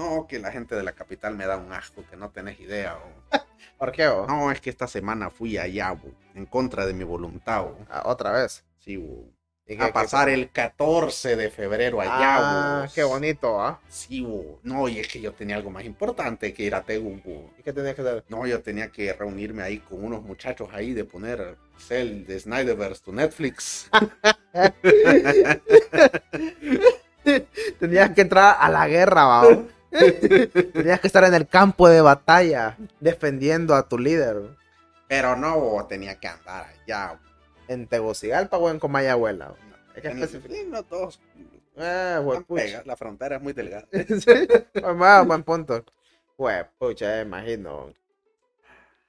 No, que la gente de la capital me da un asco, que no tenés idea. ¿Por qué, bo? No, es que esta semana fui allá, bo, en contra de mi voluntad. bo. Ah, Otra vez. Sí, bo. ¿Y qué- A qué- pasar el 14 de febrero allá, Ah, qué bonito, ¿ah? Sí, bo. No, y es que yo tenía algo más importante que ir a Tegu, bo. ¿Y qué tenías que hacer? No, yo tenía que reunirme ahí con unos muchachos ahí de poner Cell de Snyderverse to Netflix. Tenías que entrar a la guerra, ¿va? Tenías que estar en el campo de batalla defendiendo a tu líder. Pero no, tenía que andar allá. En Tegucigalpa o en Comayagüela. Es que En- especifica- sí, los dos Eh, pegados, La frontera es muy delgada. Sí, buen, buen punto. Huepucha, imagino.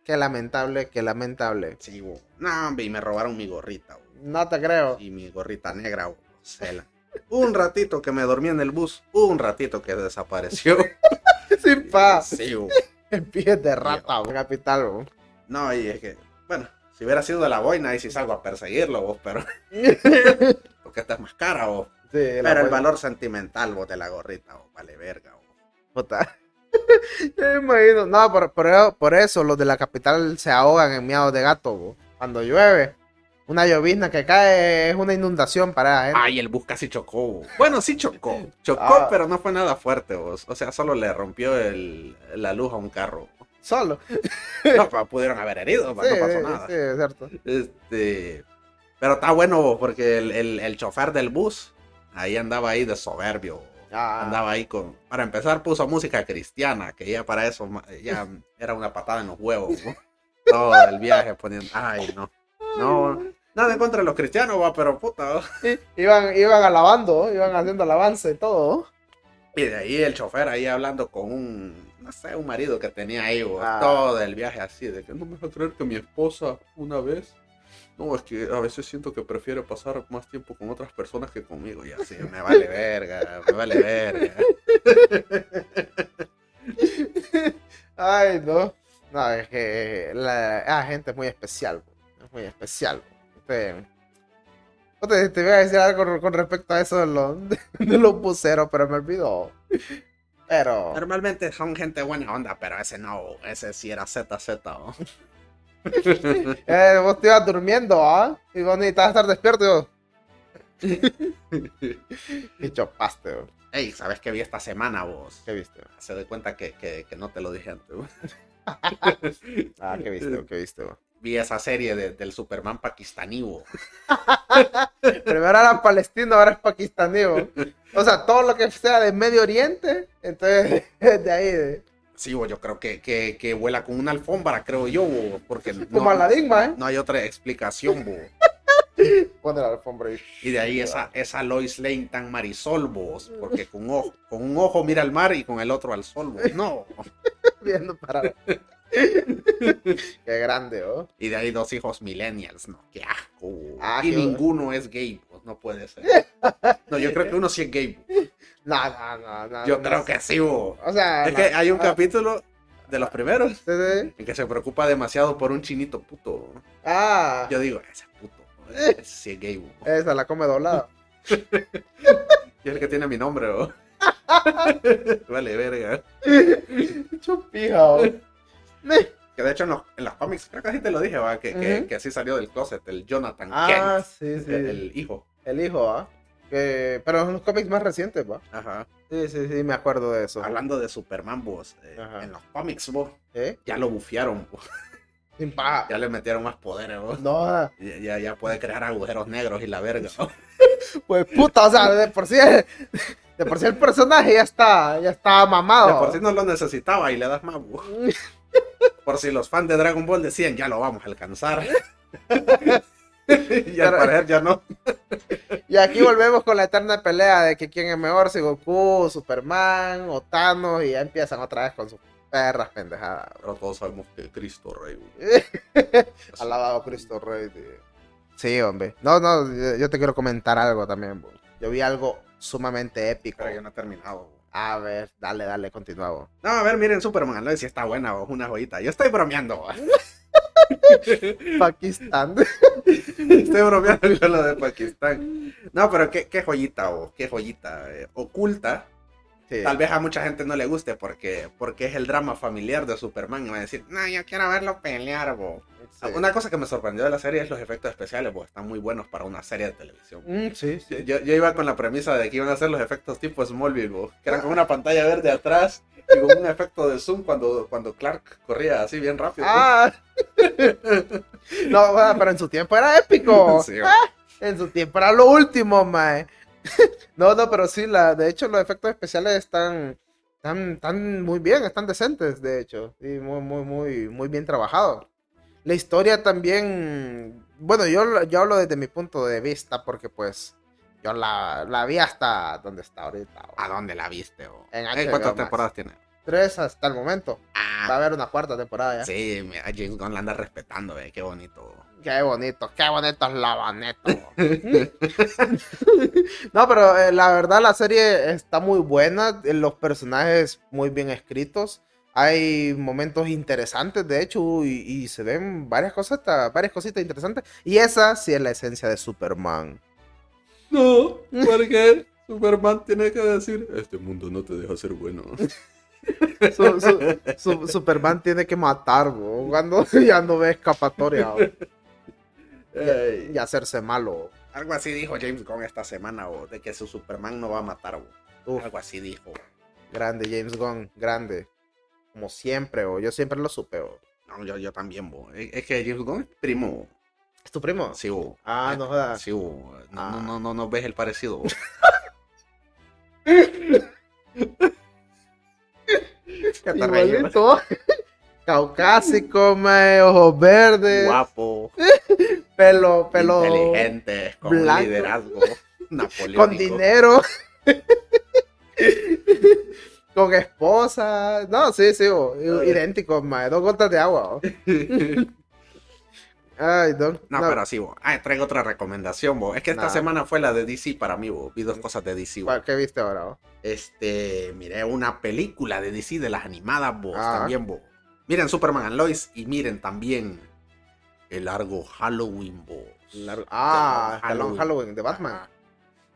Qué lamentable, qué lamentable. Sí, bo. No, hombre, y me robaron mi gorrita. bo. No te creo. Y mi gorrita negra, bo. Cela. Un ratito que me dormí en el bus, un ratito que desapareció. Sin paz. Sí, bo. En pies de rata, bo, capital. bo. No, y es que, bueno, si hubiera sido de la boina, ahí sí salgo a perseguirlo, vos, pero. Porque esta es más cara, vos. Sí, Pero el valor sentimental, vos, de la gorrita, vos, vale verga, vos. puta. Yo me imagino. No, por, por, eso- por eso los de la capital se ahogan en miados de gato. bo. Cuando llueve, una llovizna que cae es una inundación para. Ay, el bus casi chocó. Bueno, sí chocó. Chocó, Ah. pero no fue nada fuerte, vos. O sea, solo le rompió el, la luz a un carro. Solo. No, pudieron haber herido, Sí, no pasó nada. sí, es cierto. Este. Pero está bueno, vos, porque el, el, el chofer del bus, ahí andaba ahí de soberbio. Ah, andaba ahí con. Para empezar, puso música cristiana, que ya para eso ya era una patada en los huevos. ¿no? Todo el viaje poniendo. Ay, no. No, nada en contra de los cristianos, va, pero puta. Iban, iban alabando, iban haciendo alabanza y todo. Y de ahí el chofer ahí hablando con un. No sé, un marido que tenía ahí. Ah. todo el viaje así, de que no me vas a creer que mi esposa una vez. No, es que a veces siento que prefiere pasar más tiempo con otras personas que conmigo. Y así, me vale verga, me vale verga. Ay, no. No, es que la, la gente es muy especial. Es muy especial. Este, te, te voy a decir algo con, respecto a eso de los, de los buceros, pero me olvidó. Pero. Normalmente son gente buena onda, pero ese no, ese sí era ZZ. ¿no? Eh, vos te ibas durmiendo, ¿ah? Y vos necesitabas estar despierto. y chopaste, bo. Ey, ¿sabes qué vi esta semana vos? ¿Qué viste? Se doy cuenta que, que, que no te lo dije antes. Ah, ¿qué viste? ¿Qué viste? bo? Vi esa serie de- del Superman pakistaní. bo. Primero era palestino, ahora es pakistaní. bo. O sea, todo lo que sea de Medio Oriente, entonces de ahí. de- Sí, bo, yo creo que, que, que vuela con una alfombra, creo yo, bo, porque no, Como Aladín, ma, ¿eh? no hay otra explicación. bo. Pone la alfombra ahí. Y de ahí esa, esa Lois Lane tan marisol, vos, porque con, un ojo, con un ojo mira al mar y con el otro al sol. bo. No. Viendo para. Qué grande, ¿oh? Y de ahí dos hijos millennials, no, qué asco. Ah, y qué- ninguno es gay, pues no puede ser. No, yo creo que uno sí es gay. No, no, no, no. Yo no creo que sí, bo. O sea. Es no, que hay un capítulo de los primeros sí, sí. en que se preocupa demasiado por un chinito puto. Ah, Yo digo, ese es puto. Ese sí es gay, bo. esa la come doblada. Y es el que tiene mi nombre, bo. Vale, verga. Chupija, Que de hecho en los, en los cómics, creo que así te lo dije, ¿va? Que, Ujú. que así salió del closet, el Jonathan Ah, Kent, sí, sí. el, el hijo. El hijo, ¿ah? Que... Pero en los cómics más recientes, ¿va? Ajá. Sí, sí, sí, me acuerdo de eso. Hablando de Superman, vos, eh, en los cómics, vos, ¿Eh? ya lo bufiaron, vos. Sin paja. ya le metieron más poderes, vos. No, Ya, ya, ya puede crear agujeros negros y la verga. pues puta, o sea, de por sí, de por sí el personaje ya está, ya está mamado. De por si no lo necesitaba y le das más, vos. Por si los fans de Dragon Ball decían, ya lo vamos a alcanzar. y al parecer ya no. Y aquí volvemos con la eterna pelea de que quién es mejor, si Goku, Superman o Thanos, y ya empiezan otra vez con sus perras pendejadas. Pero todos sabemos que Cristo Rey. Alabado Cristo Rey. tío. Sí, hombre. No, no, yo- yo te quiero comentar algo también. bo. Yo vi algo sumamente épico. Pero ya no ha terminado. Vos. A ver, dale, dale, continuamos. No, a ver, miren Superman, no sé si está buena o una joyita. Yo estoy bromeando. vos. Pakistán. Estoy bromeando con lo de Pakistán. No, pero qué, qué joyita, o qué joyita. eh, oculta Sí. Tal vez a mucha gente no le guste porque, porque es el drama familiar de Superman y va a decir, no, yo quiero verlo pelear, bo. Sí. Una cosa que me sorprendió de la serie es los efectos especiales, bo. Están muy buenos para una serie de televisión. Mm, sí, sí. Yo, yo iba con la premisa de que iban a hacer los efectos tipo Smallville, bo, que eran con una pantalla verde atrás y con un efecto de zoom cuando, cuando Clark corría así bien rápido. Ah. no, bueno, pero en su tiempo era épico. Sí, bo. En su tiempo era lo último, mae. no, no, pero sí, la, de hecho los efectos especiales están, están, están muy bien, están decentes, de hecho. Y muy, muy, muy, muy bien trabajado. La historia también, bueno, yo, yo hablo desde mi punto de vista porque pues yo la, la vi hasta donde está ahorita. ¿A dónde la viste? En HBO ¿Cuántas Max. temporadas tiene? Tres hasta el momento. Va a Ah, haber una cuarta temporada ya. sí, mira, James Gunn la anda respetando, eh, qué bonito. Qué bonito, qué bonito es la Baneto. no, pero eh, la verdad la serie está muy buena, eh, los personajes muy bien escritos, hay momentos interesantes de hecho y, y se ven varias cosas, varias cositas interesantes y esa sí es la esencia de Superman. No, porque Superman tiene que decir, este mundo no te deja ser bueno. Su- su- su- Superman tiene que matar, bo, cuando ya no ve escapatoria Ey, y hacerse malo. algo así dijo James Gunn esta semana, bo, de que su Superman no va a matar. Uf. Algo así dijo. Grande, James Gunn, grande. Como siempre, o yo siempre lo supe. o. No, yo, yo también, bo. Es es que James Gunn es primo. ¿Es tu primo? Sí, bo. Ah, Eh, no jodas. Sí, bo. No, Ah. no, no, no, no ves el parecido. Igualito. Caucásico, mae, ojos verdes, Guapo, pelo, pelo inteligente, con blanco. liderazgo con napoleónico. dinero, con esposa. No, sí, sí, bo, idéntico, mae, dos gotas de agua. bo. Ay, no, No, no, pero sí, bo. Ah, traigo otra recomendación, bo. Es que esta Nah. semana fue la de DC para mí, bo. Vi dos cosas de DC, bo. ¿cuál- ¿Qué viste ahora? bo? Este, miré una película de DC de las animadas, bo. Ah. También, bo. Miren Superman and Lois y miren también el largo Halloween, bo. Largo- Ah. Halloween, Halloween de Batman.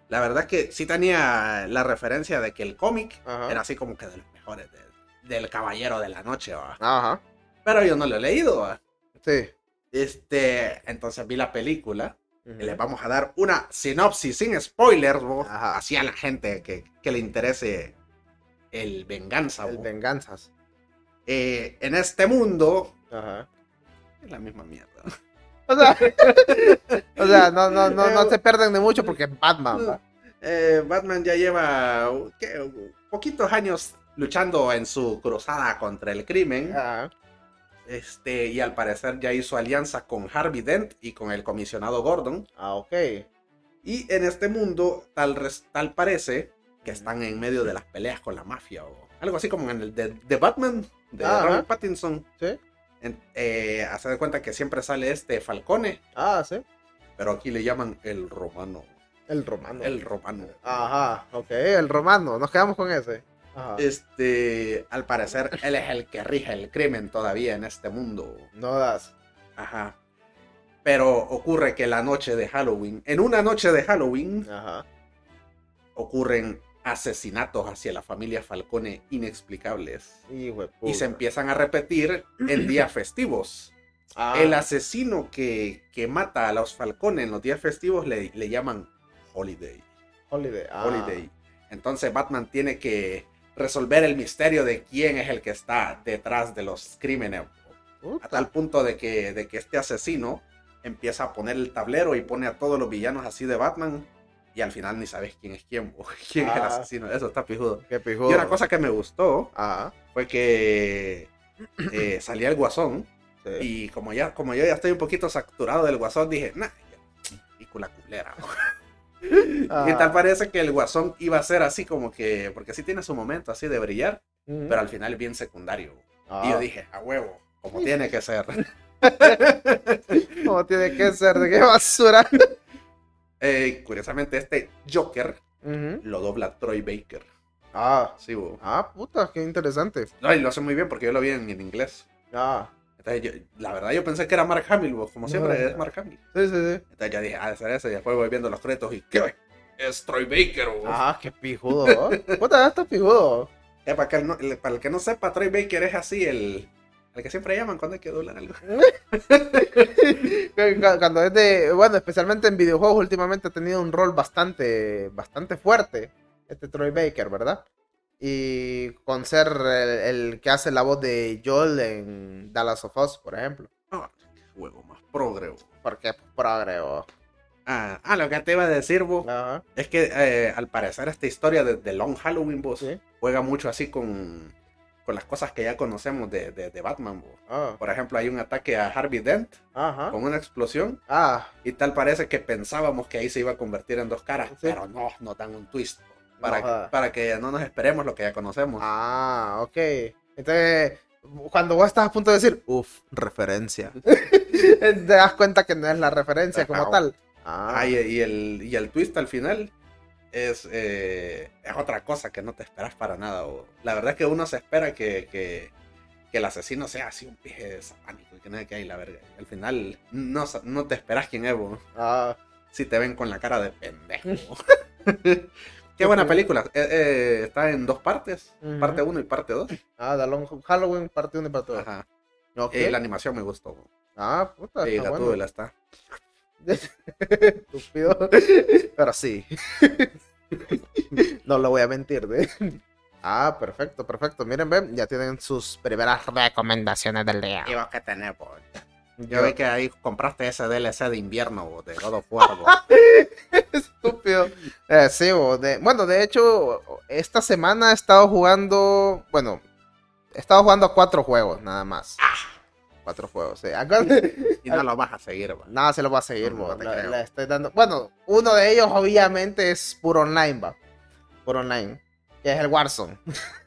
La verdad es que sí tenía la referencia de que el cómic era así como que de los mejores, de- del Caballero de la Noche, va. Ajá, Pero yo no lo he leído, va. sí. Este, entonces vi la película. Y les vamos a dar una sinopsis sin spoilers, bo, Ajá. así a la gente que, que le interese el venganza. El venganzas. Eh, en este mundo Ajá. es la misma mierda. O sea, o sea no, no, no, no se pierden de mucho porque Batman. ¿va? Eh, Batman ya lleva ¿qué? poquitos años luchando en su cruzada contra el crimen. Ajá. Este, y al parecer ya hizo alianza con Harvey Dent y con el comisionado Gordon. Ah, ok. Y en este mundo, tal, tal parece que están en medio de las peleas con la mafia o algo así como en el de, de Batman de Ajá. Robert Pattinson. Sí. Eh, hace de cuenta que siempre sale este Falcone, Ah, sí. pero aquí le llaman el romano. El romano. El romano. Ajá, ok, el romano. Nos quedamos con ese. Ajá. Este, al parecer, él es el que rige el crimen todavía en este mundo. No das. Ajá. Pero ocurre que la noche de Halloween, en una noche de Halloween, Ajá. ocurren asesinatos hacia la familia Falcone inexplicables. Y se empiezan a repetir en días festivos. Ah, El asesino que, que mata a los Falcone en los días festivos le, le llaman Holiday. Holiday. ah. Holiday. Entonces Batman tiene que resolver el misterio de quién es el que está detrás de los crímenes. A tal punto de que, de que este asesino empieza a poner el tablero y pone a todos los villanos así de Batman. Y al final ni sabes quién es quién, o quién es el Ah. asesino. Eso está pijudo. Qué pijudo. Y una cosa que me gustó Ajá. fue que eh, salía el guasón. Sí. Y como ya, como yo ya estoy un poquito saturado del guasón, dije, nah, película culera. Ah. Y tal parece que el guasón iba a ser así como que, porque sí tiene su momento así de brillar, Ujú. pero al final es bien secundario. Ah. Y yo dije, a huevo, como tiene que ser. ¿Cómo tiene que ser? ¿De qué basura? Eh, curiosamente, este Joker lo dobla Troy Baker. Ah. Sí, bo. Ah, puta, qué interesante. Ay, lo hace muy bien porque yo lo vi en, en inglés. Ah. Entonces, yo- la verdad, yo pensé que era Mark Hamill, bo, como siempre No. es Mark Hamill. Sí, sí, sí. Entonces ya dije, ah, ese. Y después voy viendo los créditos y ¿qué? es Troy Baker. bo. Ah, qué pijudo. Puta, esto es pijudo. Eh, para, que no- el- para el que no sepa, Troy Baker es así, el, el que siempre llaman cuando hay que doblar algo. Cu- Cuando es de. Bueno, especialmente en videojuegos, últimamente ha tenido un rol bastante. Bastante fuerte. Este Troy Baker, ¿verdad? Y con ser el, el que hace la voz de Joel en Dallas of Us, por ejemplo. Ah, qué juego más progre. bo. Porque pues, progreo. Ah, ah, lo que te iba a decir, vos, es que eh, al parecer esta historia de, de Long Halloween, vos, Sí. juega mucho así con, con las cosas que ya conocemos de, de, de Batman. Ah, Por ejemplo, hay un ataque a Harvey Dent Ajá. con una explosión Ah, y tal parece que pensábamos que ahí se iba a convertir en dos caras, Sí. pero no, nos dan un twist para, No jodas. para que no nos esperemos lo que ya conocemos. ah, ok. Entonces, cuando vos estás a punto de decir, uff, referencia, te das cuenta que no es la referencia como tal. Ah, Ah, y, y el, y el twist al final es, eh, es otra cosa que no te esperas para nada. o- la verdad es que uno se espera que, que, que el asesino sea así un pije satánico y que nada que hay la verga. Al final no, no te esperas quién es, ah, si te ven con la cara de pendejo. Qué buena película. Eh, eh, está en dos partes, parte 1 y parte 2. ah, The Long Halloween, parte 1 y parte 2. Ajá. Eh, la animación me gustó. Ah, puta, Sí, la bueno. tuve, está. Estúpido. Pero sí. no lo voy a mentir, ¿eh? Ah, perfecto, perfecto. Miren, ven, ya tienen sus primeras recomendaciones del día. ¿Y vos qué tenés, bo? Yo Yo- vi que ahí compraste ese DLC de invierno bo, de God of War. Estúpido. Eh, sí, bo, de- bueno, de hecho, esta semana he estado jugando. Bueno, he estado jugando cuatro juegos, nada más. Cuatro juegos, sí. Acá- y no lo vas a seguir. bo. Nada, se lo va a seguir, No, bo, no creo. le estoy dando. Bueno, uno de ellos, obviamente, es puro online, va. Puro online. Que es el Warzone.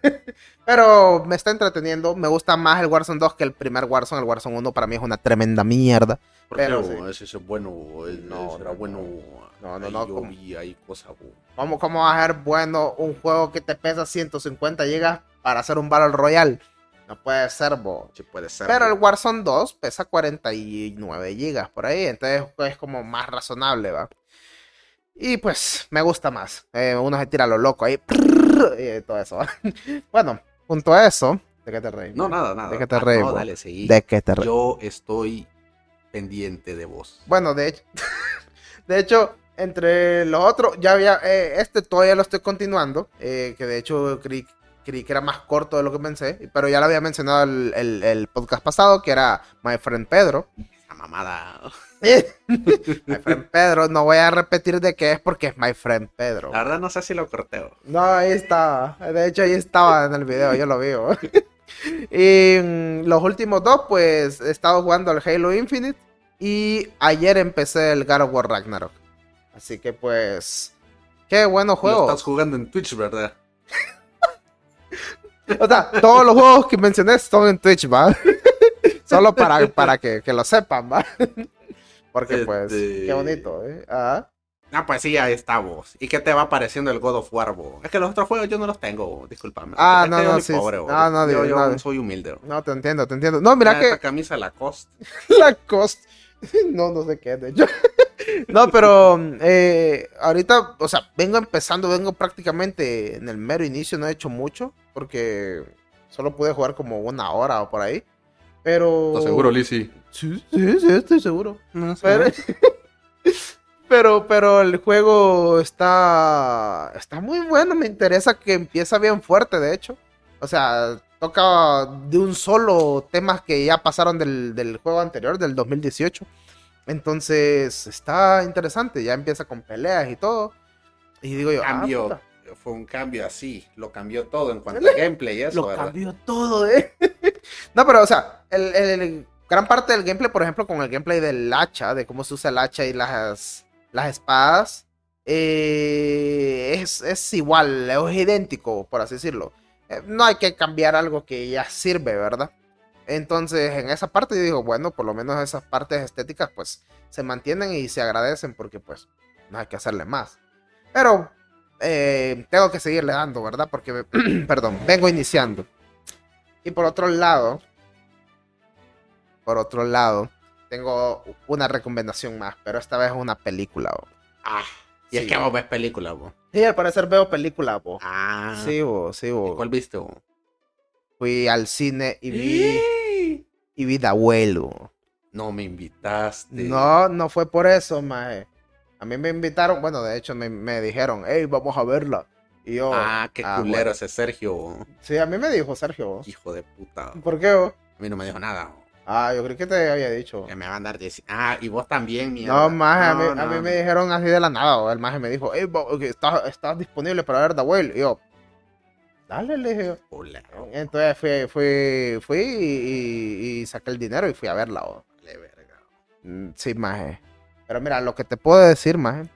Pero me está entreteniendo. Me gusta más el Warzone 2 que el primer Warzone. El Warzone 1 para mí es una tremenda mierda. ¿Por qué, Pero sí. Ese es bueno. No, será no, bueno. No, no, Ahí no, Yo como- vi ahí cosas. ¿Cómo, ¿Cómo va a ser bueno un juego que te pesa 150 gigas para hacer un Battle Royale? No puede ser, bo. Sí, puede ser. Pero bo. el Warzone 2 pesa 49 gigas por ahí, entonces es como más razonable, ¿va? Y pues me gusta más. Eh, uno se tira lo loco ahí. Y todo eso. Bueno, junto a eso, ¿de qué te reís? No, nada, nada. ¿De qué te Ah, reís, No, dale, seguí. ¿De qué te reís? Yo estoy pendiente de vos. Bueno, de hecho, de hecho, entre los otros, ya había, eh, este todavía lo estoy continuando, eh, que de hecho creí, que era más corto de lo que pensé, pero ya lo había mencionado el, el- el podcast pasado, que era My Friend Pedro. Esa mamada. My Friend Pedro, no voy a repetir de qué es porque es My Friend Pedro. La verdad no sé si lo corteo. No, ahí estaba. De hecho, ahí estaba en el video, yo lo vi. ¿no? y mm, los últimos dos, pues he estado jugando al Halo Infinite. Y ayer empecé el God of War Ragnarok. Así que, pues. Qué buenos Lo juegos. estás jugando en Twitch, ¿verdad? O sea, todos los juegos que mencioné están en Twitch, ¿va? Solo para, para que, que lo sepan, ¿va? Porque, pues, Este- qué bonito, ¿eh? Ah. Ah, pues sí, ahí está vos. ¿Y qué te va pareciendo el God of War, vos? Es que los otros juegos yo no los tengo, discúlpame. Ah, no, no, sí, pobre. Ah, no, yo, yo no. soy humilde. vos. No, te entiendo, te entiendo. No, mira Ah, que. Esta camisa Lacoste. La cost. No, no sé qué, de hecho. No, pero eh, ahorita, o sea, vengo empezando, vengo prácticamente en el mero inicio, no he hecho mucho, porque solo pude jugar como una hora o por ahí. Pero. ¿Estás seguro, Lizzy? Sí, sí, sí, estoy seguro. No sé. Pero, pero, pero el juego está, está muy bueno. Me interesa que empieza bien fuerte, de hecho. O sea, toca de un solo temas que ya pasaron del, del juego anterior, del 2018. Entonces, está interesante. Ya empieza con peleas y todo. Y digo yo, ah, Cambio. Fue un cambio así. Lo cambió todo en cuanto a gameplay y eso, lo ¿verdad? cambió todo, eh. no, pero, o sea, el, el- el- gran parte del gameplay, por ejemplo, con el gameplay del hacha, de cómo se usa el hacha y las, las espadas, eh, es, es igual, es idéntico, por así decirlo. Eh, no hay que cambiar algo que ya sirve, ¿verdad? Entonces, en esa parte yo digo, bueno, por lo menos esas partes estéticas, pues, se mantienen y se agradecen porque, pues, no hay que hacerle más. Pero, eh, tengo que seguirle dando, ¿verdad? Porque, perdón, vengo iniciando. Y por otro lado, por otro lado, tengo una recomendación más, pero esta vez es una película. oh. Ah, Y es que vos ves películas, vos. Sí, al parecer veo películas, vos. Ah. Sí, vos, sí, ¿Y vos. ¿Cuál viste, vos? Fui al cine y vi, y vi Whale, vos. No me invitaste. No, no fue por eso, maje. A mí me invitaron, bueno, de hecho me, me dijeron, hey, vamos a verla. Y yo, Ah, qué Ah, culero bueno. ese Sergio. sí, a mí me dijo Sergio. Hijo de puta. ¿Por qué? vos? A mí no me dijo nada. Ah, yo creí que te había dicho. Que me van a dar 10. Ah, y vos también, mierda. No, maje, a, mí, No, a mí no. me dijeron así de la nada. o El maje me dijo, hey, estás, estás disponible para ver The Whale. Y yo, dale, le dije. yo. Culero, Entonces fui, fui, fui y, y- y saqué el dinero y fui a verla. o. vale, verga. Mm, Sí, maje. Pero mira, lo que te puedo decir, maje.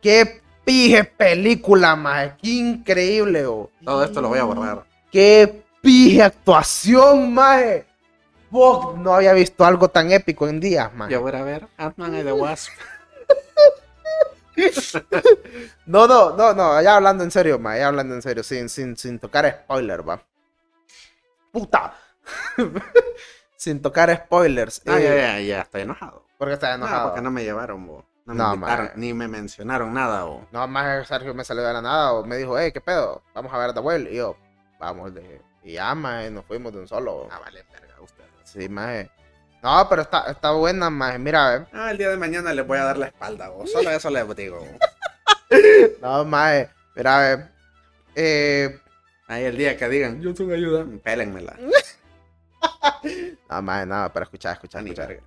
Qué pije película, maje. Qué increíble, oh. Todo esto lo voy a borrar. Qué pije actuación, maje. Fuck, no había visto algo tan épico en días, maje. Yo voy a ver Ant-Man and the Wasp. No, no, no, no, ya hablando en serio, maje. Ya hablando en serio, sin, sin, sin tocar spoiler, va. Puta. sin tocar spoilers. Ah, eh, ya, ya, ya, estoy enojado. Porque está No, enojado. porque no me llevaron, vos. No me No, maje. ni me mencionaron nada, vos. No, más Sergio me salió de la nada o me dijo, hey, ¿qué pedo? Vamos a ver The Whale. Y yo, vamos, dije. Y ya, maje, nos fuimos de un solo. Ah, vale, verga, ustedes. Sí, maje. No, pero está, está buena, maje. Mira, eh. Ah, el día de mañana les voy a dar la espalda, vos. Solo eso les digo. No, maje. Mira, eh. Eh, Ahí el día que digan, yo soy ayuda, pélenmela. no, maje, nada, pero escuchar, escuchar, Ni escuchar.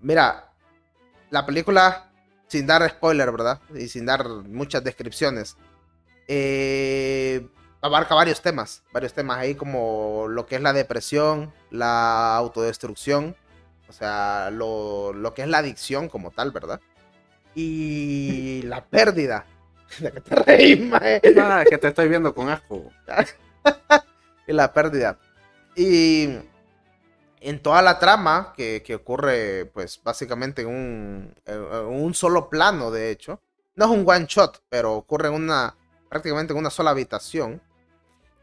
Mira, la película, sin dar spoiler, ¿verdad? Y sin dar muchas descripciones, eh, abarca varios temas, varios temas ahí como lo que es la depresión, la autodestrucción, o sea, lo, lo que es la adicción como tal, ¿verdad? Y la pérdida. ¿De qué te reís, mae? Nada, que te estoy viendo con asco. y la pérdida. Y en toda la trama que, que ocurre, pues básicamente en un, en un solo plano, de hecho. No es un one shot, pero ocurre en una, prácticamente en una sola habitación.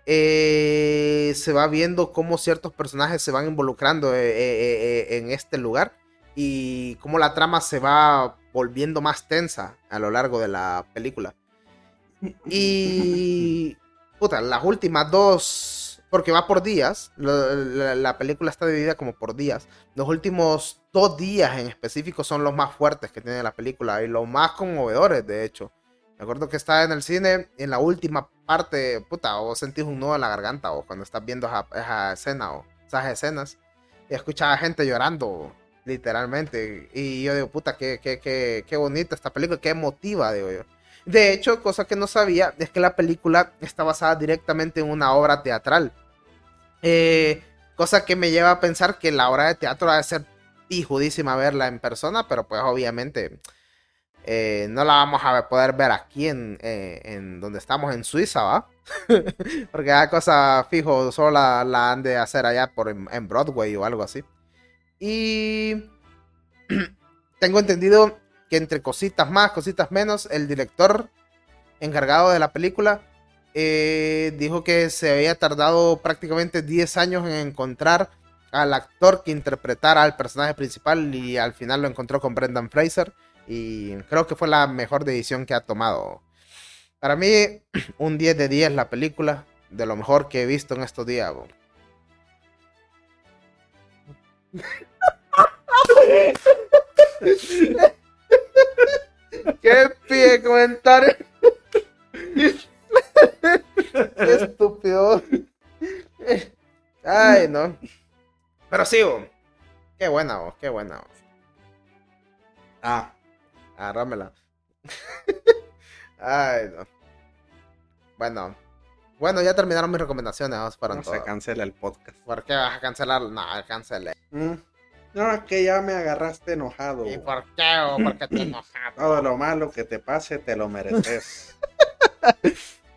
Eh, se va viendo cómo ciertos personajes se van involucrando eh, eh, en este lugar y cómo la trama se va volviendo más tensa a lo largo de la película. Y puta, las últimas dos, porque va por días, la, la película está dividida como por días. Los últimos dos días en específico son los más fuertes que tiene la película y los más conmovedores, de hecho. Me acuerdo que estaba en el cine en la última parte, puta, o sentís un nudo en la garganta o cuando estás viendo esa, esa escena o esas escenas y escuchaba gente llorando, literalmente. Y yo digo, puta, qué, qué, qué, qué bonita esta película, qué emotiva, digo yo. De hecho, cosa que no sabía es que la película está basada directamente en una obra teatral. Eh, cosa que me lleva a pensar que la obra de teatro ha de ser pijudísima verla en persona, pero pues obviamente eh, no la vamos a poder ver aquí en, eh, en donde estamos en Suiza, ¿va? Porque hay cosa fijo, solo la, la han de hacer allá por en, en Broadway o algo así. Y tengo entendido que entre cositas más, cositas menos, el director encargado de la película eh, dijo que se había tardado prácticamente 10 años en encontrar al actor que interpretara al personaje principal y al final lo encontró con Brendan Fraser y creo que fue la mejor decisión que ha tomado. Para mí, un 10 de 10 la película, de lo mejor que he visto en estos días. ¡Qué pie comentario! ¡Qué estúpido! Ay, no. Pero sí. Qué buena, bo, qué buena. bo. Ah, Agárramela. Ay, no. Bueno. Bueno, ya terminaron mis recomendaciones. Vamos para no todo. se cancela el podcast. ¿Por qué vas a cancelar? No, cancelé. Mm. No, es que ya me agarraste enojado. ¿Y por qué? ¿O por qué te enojas? Todo lo malo que te pase te lo mereces.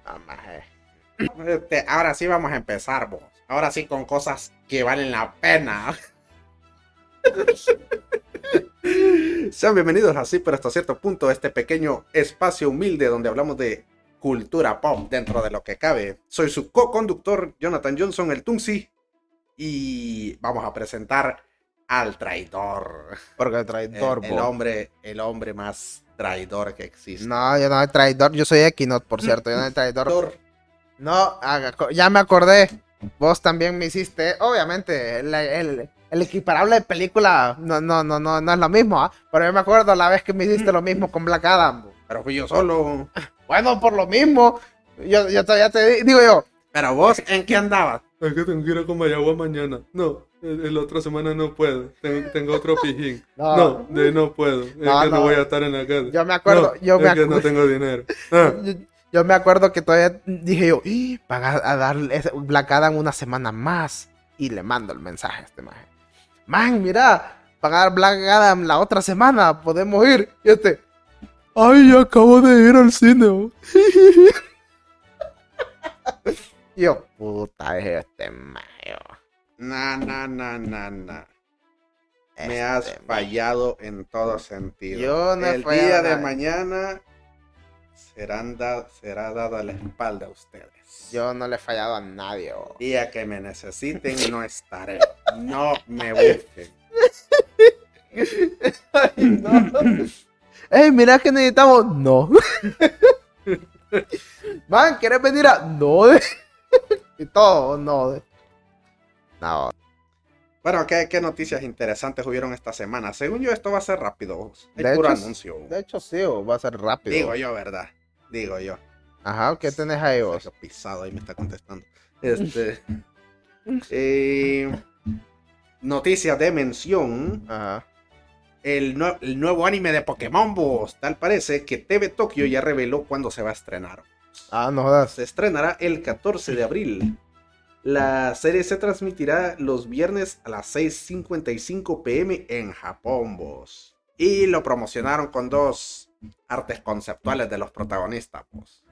No. Este, ahora sí vamos a empezar, vos. Ahora sí con cosas que valen la pena. Sean bienvenidos así, pero hasta cierto punto, a este pequeño espacio humilde donde hablamos de cultura pop dentro de lo que cabe. Soy su co-conductor, Jonathan Johnson, el Tunsi, y vamos a presentar al traidor. Porque el El, traidor, el bo. hombre, el hombre más traidor que existe. No, yo no soy traidor. Yo soy Equinot, por cierto. Yo no soy traidor. Traidor. No, ya me acordé. Vos también me hiciste. Obviamente, el, el- el equiparable de película no, no, no, no, no es lo mismo, ¿ah? Pero yo me acuerdo la vez que me hiciste lo mismo con Black Adam. Pero fui yo solo. Bueno, por lo mismo. Yo, yo todavía te di- digo yo. Pero vos, ¿en qué andabas? Es que tengo que ir a Comayagua mañana. No, el, el otra semana no puedo. Tengo, tengo otro pijín. No. No, de no puedo. Es No, que no. no. voy a estar en la casa. Yo me acuerdo, No, yo me es que no acuerdo. tengo dinero. Ah, Yo, yo me acuerdo que todavía dije yo, "Ih, van a, a dar ese- Black Adam una semana más. Y le mando el mensaje a este man. Man, mira, van a dar Black Adam la otra semana, podemos ir. Y este, ay, acabo de ir al cine. oh". y yo, puta, es este mayo. Na, na, na, na, na. Me Este has fallado en todo sentido. Yo no he El día de mañana serán da- será dada la espalda a ustedes. Yo no le he fallado a nadie. oh. Día que me necesiten no estaré. No me busquen. no. Ey, mira que necesitamos. No. Man, ¿quieres venir a.? No. y todo, no. No. Bueno, ¿qué, qué noticias interesantes hubieron esta semana? Según yo, esto va a ser rápido. Es De puro hecho, anuncio. De hecho, sí, va a ser rápido. Digo yo, ¿verdad? Digo yo. Ajá, ¿qué tenés ahí vos? Qué pisado ahí me está contestando. Este. eh, noticias de mención. Ajá. El, nue- el nuevo anime de Pokémon vos. Tal parece que TV Tokyo ya reveló cuándo se va a estrenar. Ah, no jodas. Se estrenará el 14 de abril. La serie se transmitirá los viernes a las 6.55 pm en Japón, vos. Y lo promocionaron con dos artes conceptuales de los protagonistas, vos.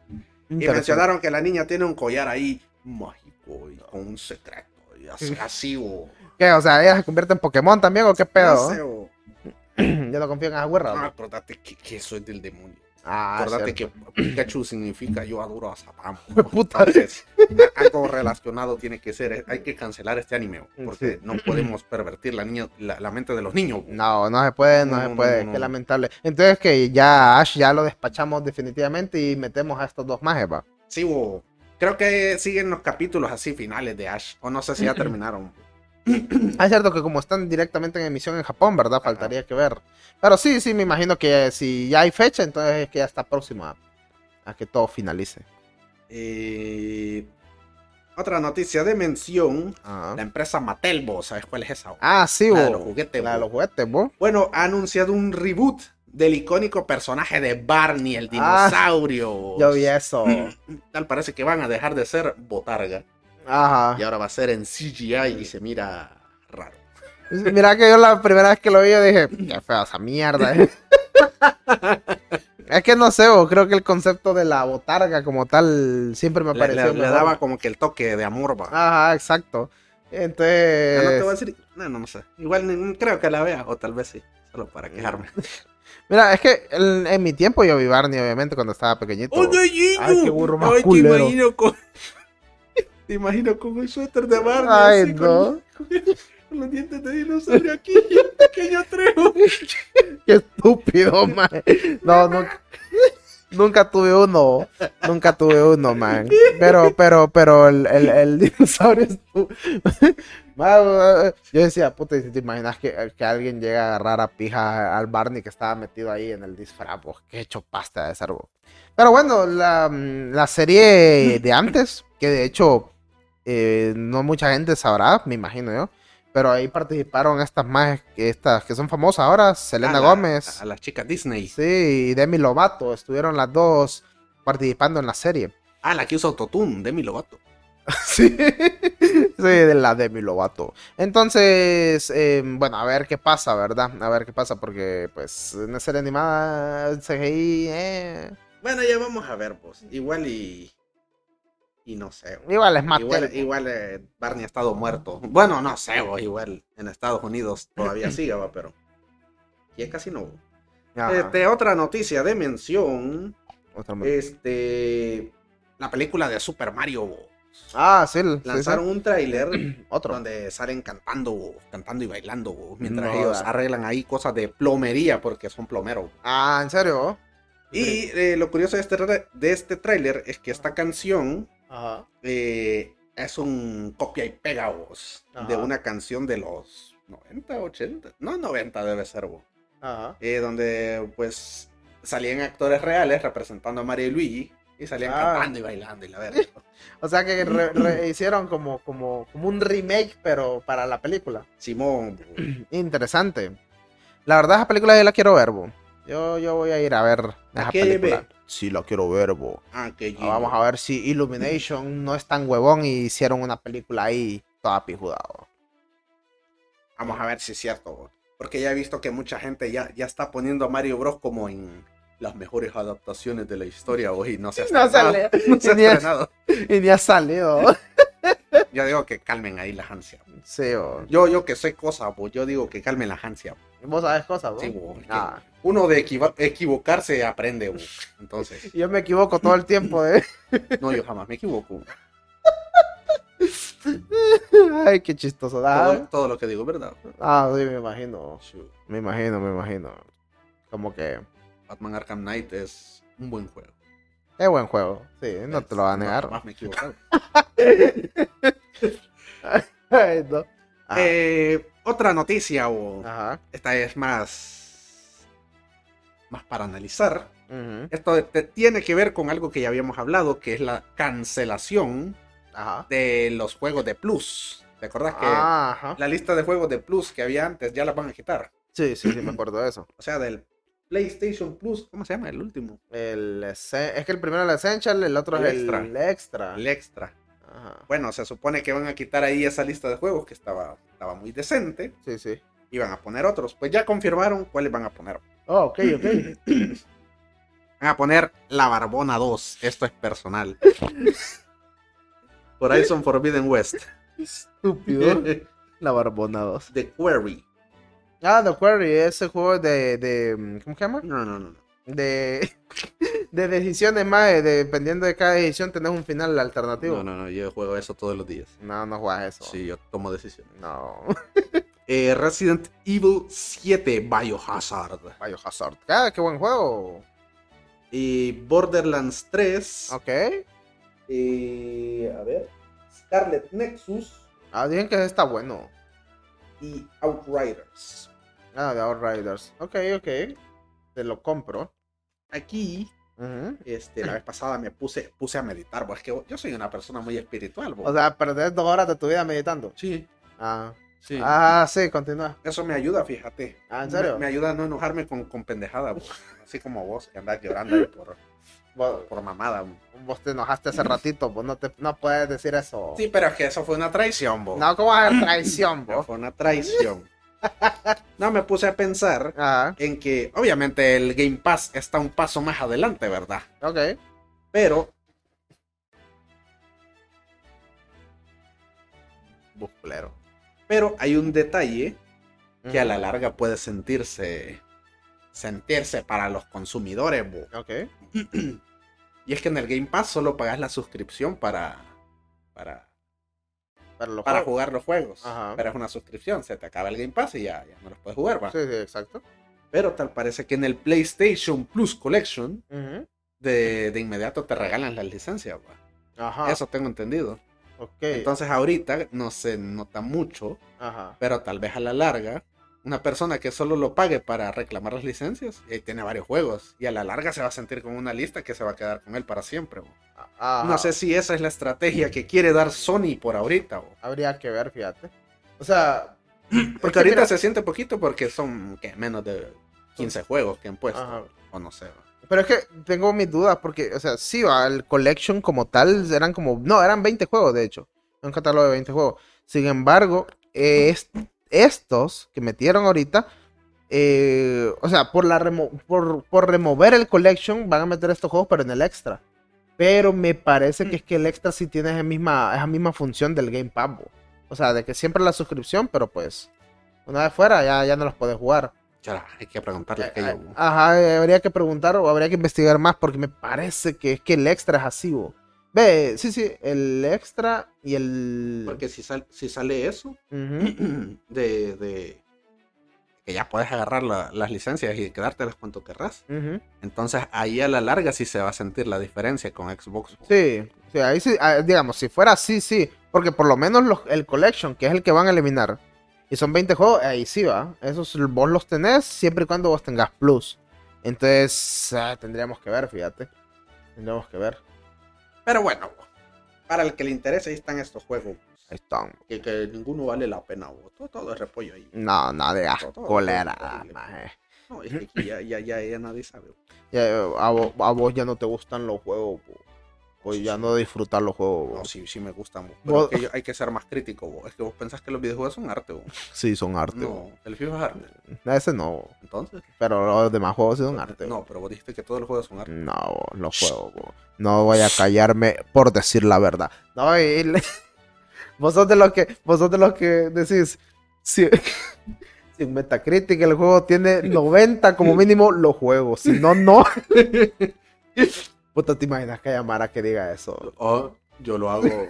Y mencionaron que la niña tiene un collar ahí mágico y con un secreto. Y así, así vos. ¿Qué? O sea, ¿ella se convierte en Pokémon también o qué pedo? No sé, vos. Yo no confío en esa güerra. No, ¿no? acordate que, que soy del demonio. Ah, Acordate que Pikachu significa yo adoro a Zapam. Puta. Entonces, a- algo relacionado tiene que ser. Hay que cancelar este anime porque Sí. no podemos pervertir la, niña, la, la mente de los niños. No, no se puede, no, No, se no, puede, no, qué lamentable. Entonces que ya Ash ya lo despachamos definitivamente y metemos a estos dos majes, va. Sí, bo. creo que siguen los capítulos así finales de Ash. O no sé si ya terminaron. Ah, es cierto que como están directamente en emisión en Japón, ¿verdad? Faltaría que ver. Pero sí, sí, me imagino que si ya hay fecha, entonces es que ya está próximo a, a que todo finalice. Eh, otra noticia de mención. Ajá. La empresa Mattel, bo, ¿sabes cuál es esa? Ah, sí, La de los juguetes, La de bo. los juguetes, bo. Bueno, ha anunciado un reboot del icónico personaje de Barney, el Ah, dinosaurio. Yo vi eso. Tal parece que van a dejar de ser botarga. Ajá. Y ahora va a ser en CGI y se mira raro. Mira que yo la primera vez que lo vi, yo dije, qué fea esa mierda. eh". es que no sé, bo, creo que el concepto de la botarga como tal siempre me Le, pareció. le- le mejor. daba como que el toque de amor, va. Ajá, exacto. Ya no te voy a Entonces, decir. No, no, no sé. Igual ni- creo que la vea, o tal vez sí. Solo para quejarme. mira, es que en, en mi tiempo yo vi Barney, obviamente, cuando estaba pequeñito. niño! Ay, qué burro más Ay, culero. Te imagino con. Te imagino con un suéter de Barney. Ay, así, no. Con, con los dientes de dinosaurio aquí y el pequeño trejo. Qué estúpido, man. No, nunca, nunca tuve uno. Nunca tuve uno, man. Pero, pero, pero el, el, el dinosaurio estuvo. Man, Yo decía, puta, ¿y si ¿te imaginas que, que alguien llega a agarrar a pija al Barney que estaba metido ahí en el disfraz? bo? Qué hecho pasta de ser. Pero bueno, la, mm, la serie de antes, que de hecho eh, no mucha gente sabrá, me imagino yo. Pero ahí participaron estas más, estas que son famosas ahora, Selena A la- Gómez. A las chicas Disney. Sí, y Demi Lovato, estuvieron las dos participando en la serie. Ah, la que usa Autotune, Demi Lovato. Sí, sí, de la Demi Lovato. Entonces, eh, bueno, a ver qué pasa, ¿verdad? A ver qué pasa, porque pues una serie animada, CGI, eh, Bueno, ya vamos a ver, pues. Igual y. Y no sé. igual es más Igual, igual eh, Barney ha estado muerto. Bueno, no sé, bo, igual en Estados Unidos todavía sigue, va, pero. Y es casi no. Este, otra noticia de mención. Este. La película de Super Mario bo, Ah, sí. sí, sí. Lanzaron un tráiler Otro. donde salen cantando, cantando y bailando, mientras No, ellos arreglan ahí cosas de plomería porque son plomeros. Ah, ¿en serio? Y eh, lo curioso de este, de este tráiler es que esta canción Ajá. eh, es un copia y pega vos, de una canción de los 90, 80, no 90 debe ser vos, Ajá. eh, donde pues salían actores reales representando a Mario y Luigi y salían Ah. cantando y bailando y la verdad. O sea que re- re- hicieron como, como, como un remake, pero para la película. Simón, Interesante. La verdad, esa película yo la quiero ver, bo. Yo, yo voy a ir a ver esa película. Sí, la quiero ver, bo. ah, Ah, Vamos a ver si Illumination no es tan huevón y hicieron una película ahí toda pijuda. bo. Vamos a ver si es cierto, bo. porque ya he visto que mucha gente ya, ya está poniendo a Mario Bros como en las mejores adaptaciones de la historia bo, y no se ha No estrenado. sale. No se ha Ni ha-. Y ni ha salido. Yo digo que calmen ahí las ansias. Sí, bo. Yo, yo que sé cosas, bo, yo digo que calmen las ansias. Vos sabes cosas, bo? Sí, bo, Ah. Uno de equivo- equivocarse aprende, bo. entonces, Yo me equivoco todo el tiempo, eh. no, yo jamás me equivoco. Ay, qué chistoso. Ah, Todo, todo lo que digo, ¿verdad? ah, sí, me imagino. Me imagino, me imagino. Como que Batman Arkham Knight es un buen juego. es buen juego. Sí, no te lo va a negar. jamás me he equivocado. Ay, no. Ah, Eh, otra noticia, o Ajá. esta es más, más para analizar. Esto te- tiene que ver con algo que ya habíamos hablado, que es la cancelación Ajá. de los juegos de Plus. ¿Te acordás que Ah, Ajá. la lista de juegos de Plus que había antes ya la van a quitar? Sí, sí, sí, me acuerdo de eso. O sea, del PlayStation Plus, ¿cómo se llama el último? El, es que el primero es el Essential, el otro El es extra. el Extra. El extra. Ajá. Bueno, se supone que van a quitar ahí esa lista de juegos que estaba, estaba muy decente Sí, sí. y van a poner otros. Pues ya confirmaron cuáles van a poner. Oh, ok, ok. Van a poner La Barbona 2. Esto es personal. Horizon Forbidden West. Estúpido. La Barbona 2. The Quarry. Ah, The Quarry, ese juego de, de. ¿Cómo se llama? No, no. no. De. De decisiones más, de- dependiendo de cada decisión, tenés un final alternativo. No, no, no. Yo juego eso todos los días. No, no juegas eso. Sí, yo tomo decisiones. No. Eh, Resident Evil 7 Biohazard. Biohazard. Ah, qué buen juego. Y Borderlands 3. Ok. eh, a ver. Scarlet Nexus. Ah, dicen que está bueno. Y Outriders. Ah, de Outriders. Ok, ok. Te lo compro. Aquí, Ujú. este, la vez pasada me puse, puse a meditar. bo. Es que yo soy una persona muy espiritual. bo. O sea, perdés dos horas de tu vida meditando. sí, Ah, sí. ah sí, continúa. Eso me ayuda, fíjate. Ah, ¿en serio? Me, me ayuda a no enojarme con, con pendejada. bo. Así como vos, que andás llorando por, Vos, por mamada. bo. vos te enojaste hace ratito, vos no, te, no puedes decir eso. Sí, pero es que eso fue una traición, bo. No, ¿cómo haber traición, vos? fue una traición. No, me puse a pensar en que obviamente el Game Pass está un paso más adelante, ¿verdad? ok. Pero Busculero. Pero hay un detalle que a la larga puede sentirse sentirse para los consumidores. Ok. Y es que en el Game Pass solo pagas la suscripción para para, Para, los para juegos. jugar los juegos. Ajá. Pero es una suscripción, se te acaba el Game Pass y ya, ya no los puedes jugar, va. Sí, sí, exacto. Pero tal parece que en el PlayStation Plus Collection Ujú. de, de inmediato te regalan las licencias, va. Ajá. Eso tengo entendido. Ok. Entonces ahorita no se nota mucho, Ajá. pero tal vez a la larga, una persona que solo lo pague para reclamar las licencias, y ahí tiene varios juegos, y a la larga se va a sentir con una lista que se va a quedar con él para siempre. Ajá. No sé si esa es la estrategia que quiere dar Sony por ahorita. bo. Habría que ver, fíjate. O sea. Porque es que ahorita mira- se siente poquito porque son ¿qué? menos de 15 juegos que han puesto. Ajá. O no sé. bo. Pero es que tengo mis dudas porque, o sea, sí, va, el collection como tal eran como, no, eran 20 juegos de hecho, un catálogo de 20 juegos. Sin embargo, eh, est- estos que metieron ahorita, eh, o sea, por, la remo- por, por remover el collection van a meter estos juegos, pero en el extra. Pero me parece que es que el extra sí tiene esa misma, esa misma función del Game Pass. bo. O sea, de que siempre la suscripción, pero pues, una vez fuera ya, ya no los puedes jugar. Chara, hay que preguntarle a aquello. bo. Ajá, eh, habría que preguntar o habría que investigar más porque me parece que es que el extra es así, bo. Ve, sí, sí, el extra y el. Porque si, sal- si sale eso, de, de que ya puedes agarrar la- las licencias y quedártelas cuanto querrás. Entonces ahí a la larga sí se va a sentir la diferencia con Xbox. Sí, sí, ahí sí, ah, digamos, si fuera así, sí, porque por lo menos los- el collection, que es el que van a eliminar, y son 20 juegos, ahí sí va, esos vos los tenés siempre y cuando vos tengas plus. Entonces, ah, tendríamos que ver, fíjate, tendríamos que ver. Pero bueno, para el que le interese, ahí están estos juegos. Ahí están. Que, que ninguno vale la pena. bo. Todo, todo es repollo ahí. No, no Todo, todo, colera, todo maje. No, es que ya, ya, ya, ya nadie sabe. Ya, a, vos, a vos ya no te gustan los juegos, po. Pues ya no disfrutar los juegos. No, sí, sí me gustan. bo. Pero es que hay que ser más crítico. bo. Es que vos pensás que los videojuegos son arte. bo. Sí, son arte. No, el FIFA es arte. Ese no, Entonces. pero los demás juegos sí son arte. No, pero vos dijiste que todos los juegos son arte. No, los juegos. bo. No voy a callarme por decir la verdad. No, y vos sos de los que, vos sos de los que decís, si, si en Metacritic el juego tiene 90 como mínimo, lo juego. Si no, no. Puta, te imaginas que llamara que diga eso. Oh, yo lo hago.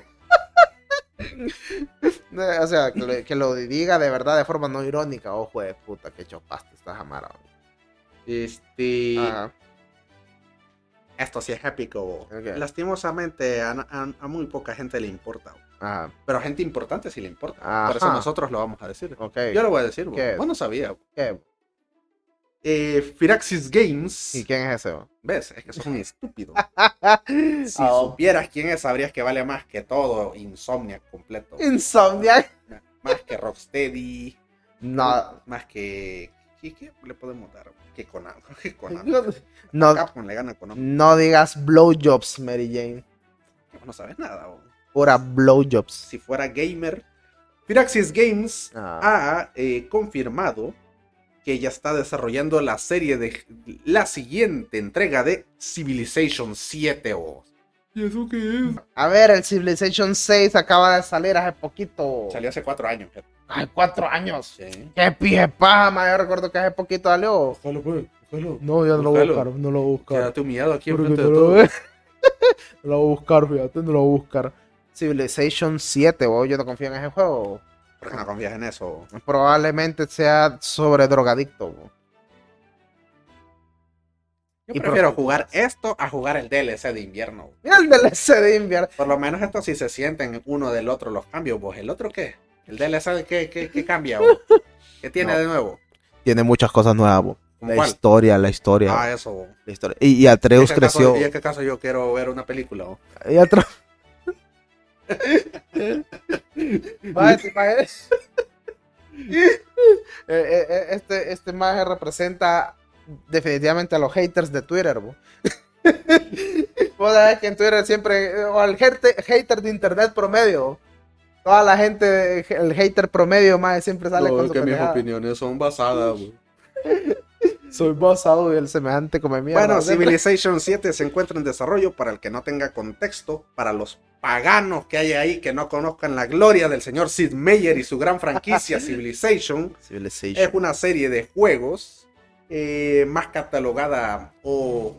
Eh, O sea, que, lo diga de verdad de forma no irónica. Ojo de puta, que chopaste esta Amara. Este. Ajá. Esto sí es épico. Lastimosamente a, a- a muy poca gente le importa. Ajá. Pero a gente importante sí le importa. Ajá. Por eso nosotros lo vamos a decir. Ok. Yo lo voy a decir. ¿Qué? Vos no sabía. Eh, Firaxis Games. ¿Y quién es ese? ¿Ves? Es que sos un estúpido. Si Ah, supieras quién es, sabrías que vale más que todo Insomnia completo. Insomniac. Más que Rocksteady. No. Más que. ¿Qué, qué le podemos dar? Que Konami. Que Konami. No, Capcom le gana no digas blowjobs, Mary Jane. No sabes nada. Pura blowjobs. Si fuera gamer. Firaxis Games Ah. ha eh, confirmado que ya está desarrollando la serie de la siguiente entrega de Civilization 7 o ¿Y eso qué es? A ver, el Civilization 6 acaba de salir hace poquito. salió hace cuatro años. Hace cuatro años. Sí. Qué pije paja, Yo recuerdo que hace poquito salió. Búscalo, pues. Búscalo. No, ya no lo voy a buscar. No lo voy a buscar. Quédate humillado aquí enfrente no de todo. no lo voy a buscar, fíjate, no lo voy a buscar. Civilization 7, vos, yo no confío en ese juego. ¿Por qué no confías en eso? Probablemente sea sobre drogadicto. Yo Y prefiero jugar esto a jugar el DLC de invierno. Mira el DLC de invierno. Por lo menos esto sí se sienten uno del otro los cambios. ¿Vos el otro qué? ¿El DLC qué, qué, qué cambia? vos? ¿Qué tiene No. de nuevo? Tiene muchas cosas nuevas. ¿Cómo La cuál? historia, la historia. Ah, eso. vos. la historia. Y, y Atreus ¿Y en qué caso- creció. ¿Y en qué caso yo quiero ver una película? vos? Y Atreus. Vaya, te imaginas. Eh, eh, eh, Este, este maje representa definitivamente a los haters de Twitter, bo. Vos sabés que en Twitter siempre, o al hater, de internet promedio, toda la gente, el hater promedio, más siempre sale No, con su que mis opiniones son basadas. Soy basado y el semejante come mierda. Bueno, Civilization 7 se encuentra en desarrollo para el que no tenga contexto, para los paganos que hay ahí que no conozcan la gloria del señor Sid Meier y su gran franquicia Civilization. Civilization. Es una serie de juegos eh, más catalogada o...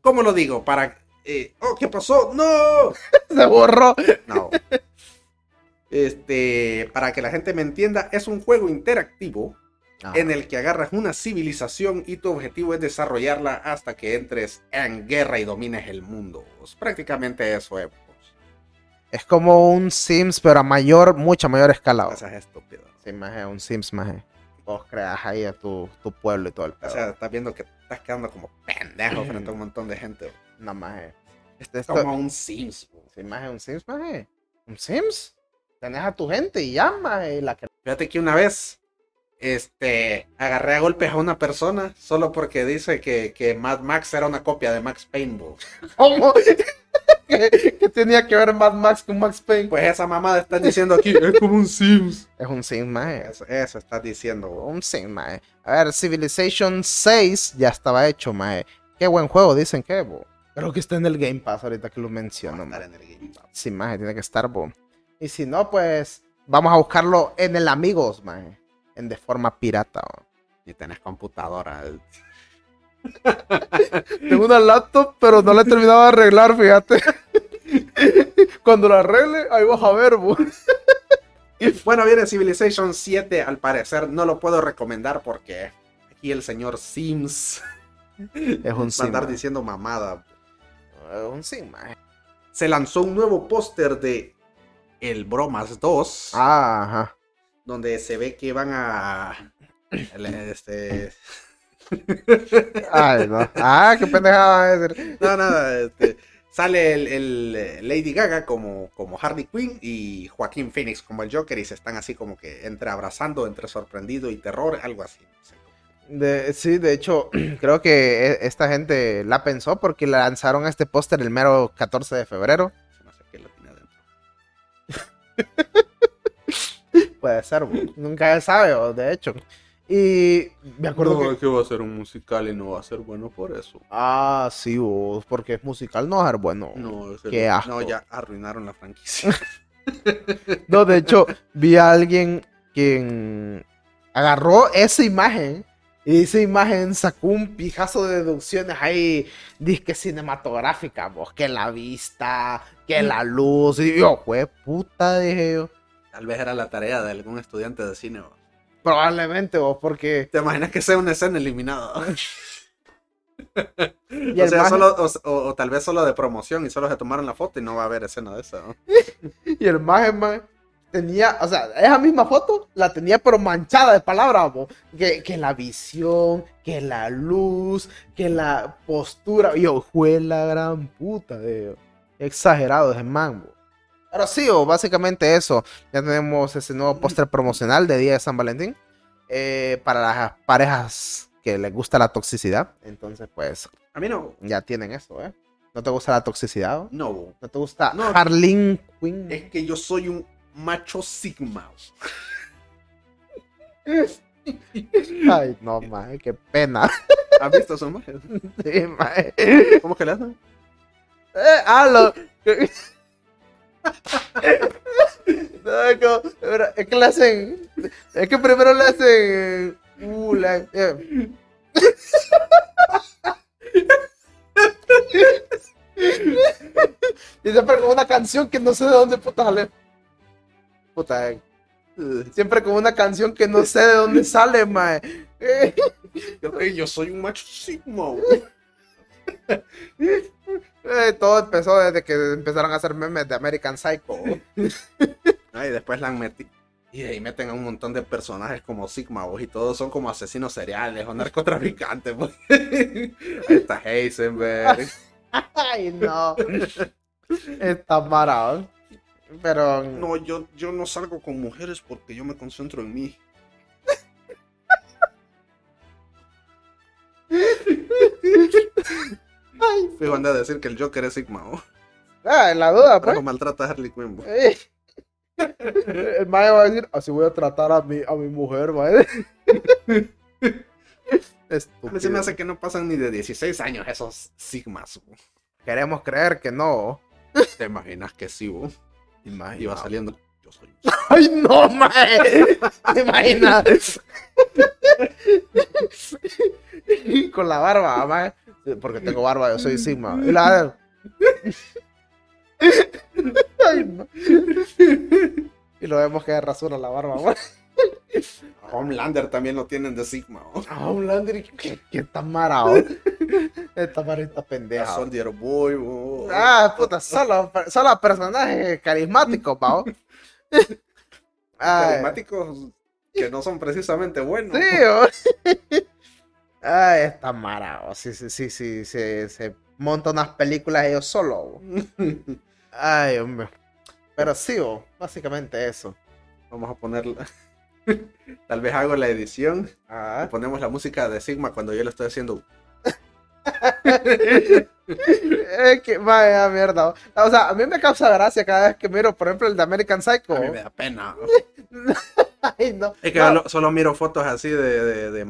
¿Cómo lo digo? Para... eh, oh, ¿qué pasó? ¡No! Se borró. No. Este, para que la gente me entienda, es un juego interactivo en el que agarras una civilización y tu objetivo es desarrollarla hasta que entres en guerra y domines el mundo. Pues, prácticamente eso es. pues. Es como un Sims, pero a mayor, mucha mayor escala. O sea, es estúpido. Sí, maje, un Sims, maje. Vos creas ahí a tu, tu pueblo y todo el O pedo. sea, estás viendo que estás quedando como pendejo frente a un montón de gente. no, maje. Este es Esto- como un Sims. pues. Sí, maje, un Sims, maje. Un Sims. Tenés a tu gente y maje. y La que... Fíjate que una vez este, agarré a golpes a una persona solo porque dice que, que Mad Max era una copia de Max Payne. ¿Cómo? ¿Qué, qué tenía que ver Mad Max con Max Payne? Pues esa mamada está diciendo aquí. Es como un Sims. Es un Sims, maje. Eso, eso estás diciendo. Un Sims, maje. A ver, Civilization 6 ya estaba hecho, maje. Qué buen juego, dicen que, bo. Creo que está en el Game Pass ahorita que lo menciono, estar en el Game Pass. Sí, maje, tiene que estar, bo. Y si no, pues vamos a buscarlo en el Amigos, maje. En de forma pirata, bo. Y tenés computadora. Tengo una laptop, pero no la he terminado de arreglar, fíjate. Cuando lo arregle, ahí vas a ver, bo. Bueno, viene Civilization 7, al parecer no lo puedo recomendar porque aquí el señor Sims Es un va a sim. andar mae. diciendo mamada. Es un sim, mae. Se lanzó un nuevo póster de El Bromas 2, Ah, ajá. Donde se ve que van a... Este... Ay, no. Ah, qué pendejada va a. No, nada, este, sale el, el, Lady Gaga como, como Harley Quinn y Joaquín Phoenix como el Joker y se están así como que entre abrazando, entre sorprendido y terror, algo así. no sé. De, sí, de hecho, creo que e- esta gente la pensó porque lanzaron este póster el mero 14 de febrero. Se me hace que lo tiene adentro. Puede ser, bo. nunca se sabe, bo, de hecho. Y me acuerdo No, que... es que va a ser un musical y no va a ser bueno por eso. Ah, sí, bo, porque es musical, no va a ser bueno. No, es el- Qué asco. No, ya arruinaron la franquicia. No, de hecho, vi a alguien quien agarró esa imagen y esa imagen sacó un pijazo de deducciones ahí, disque cinematográfica, vos, que la vista, que la luz, y yo, fue puta, dije yo. Tal vez era la tarea de algún estudiante de cine. Probablemente vos, porque... ¿Te imaginas que sea una escena eliminada? O sea, maje- solo, o, o- o tal vez solo de promoción y solo se tomaron la foto y no va a haber escena de eso. ¿no? Y el maje, man, tenía, o sea, esa misma foto la tenía pero manchada de palabras. Que, que la visión, que la luz, que la postura. Yo, fue la gran puta, de Exagerado ese man, bo. Pero sí, bo, básicamente eso. Ya tenemos ese nuevo póster promocional de Día de San Valentín. eh, para las parejas que les gusta la toxicidad. Entonces, pues, A mí no. ya tienen eso, ¿eh? ¿No te gusta la toxicidad? bo? No. ¿No te gusta No. Harleen Quinn? Es que yo soy un macho sigma. Ay, no, mae, qué pena. ¿Has visto esos majes? Sí, mae. ¿Cómo que le hacen? Eh, ah, lo... No, es como- pero es que le hacen... Es que primero le hacen... Uh, la... eh. Y siempre con una canción que no sé de dónde puta sale. Puta, eh. Siempre con una canción que no sé de dónde sale, mae. Eh. Yo soy un macho sigma. Eh, todo empezó desde que empezaron a hacer memes de American Psycho. Ay, después la han metido. Y ahí meten a un montón de personajes como Sigma, y todos son como asesinos seriales o narcotraficantes. pues. Ahí está Heisenberg. Ay, no. Está marado. Pero. No, yo, yo no salgo con mujeres porque yo me concentro en mí. Ay, Fijo, anda a decir que el Joker es Sigma, ¿o? ah, en la duda, pues. maltrata a Harley Quinn. Eh. El mae va a decir: Así voy a tratar a mi, a mi mujer, mae. A mí se me hace que no pasan ni de 16 años esos Sigmas. Queremos creer que no. ¿Te imaginas que sí, vos? Iba saliendo. Yo soy. Ay, no, mae. ¿Te imaginas? Con la barba, mae. Porque tengo barba, yo soy Sigma. Y la... Ay, no. Y lo vemos que rasura la barba, mae. Homelander también lo tienen de Sigma, ¿o? Ah, un Landry, ¿qué, qué tan marado? Esta marita A pendeja. Soldier Boy, vos. Ah, puta, solo, solo personajes carismáticos, pao. Carismáticos que no son precisamente buenos. Sí, Ay, está marado. Sí, sí, sí, sí, se, se monta unas películas ellos solo. oh. Ay, hombre. Pero sí, oh, básicamente eso. Vamos a ponerla. Tal vez hago la edición y Ah. ponemos la música de Sigma cuando yo lo estoy haciendo. Es que, vaya mierda. O sea, a mí me causa gracia cada vez que miro, por ejemplo, el de American Psycho. A mí me da pena. Ay, no. Es que No. solo, solo miro fotos así de, de, de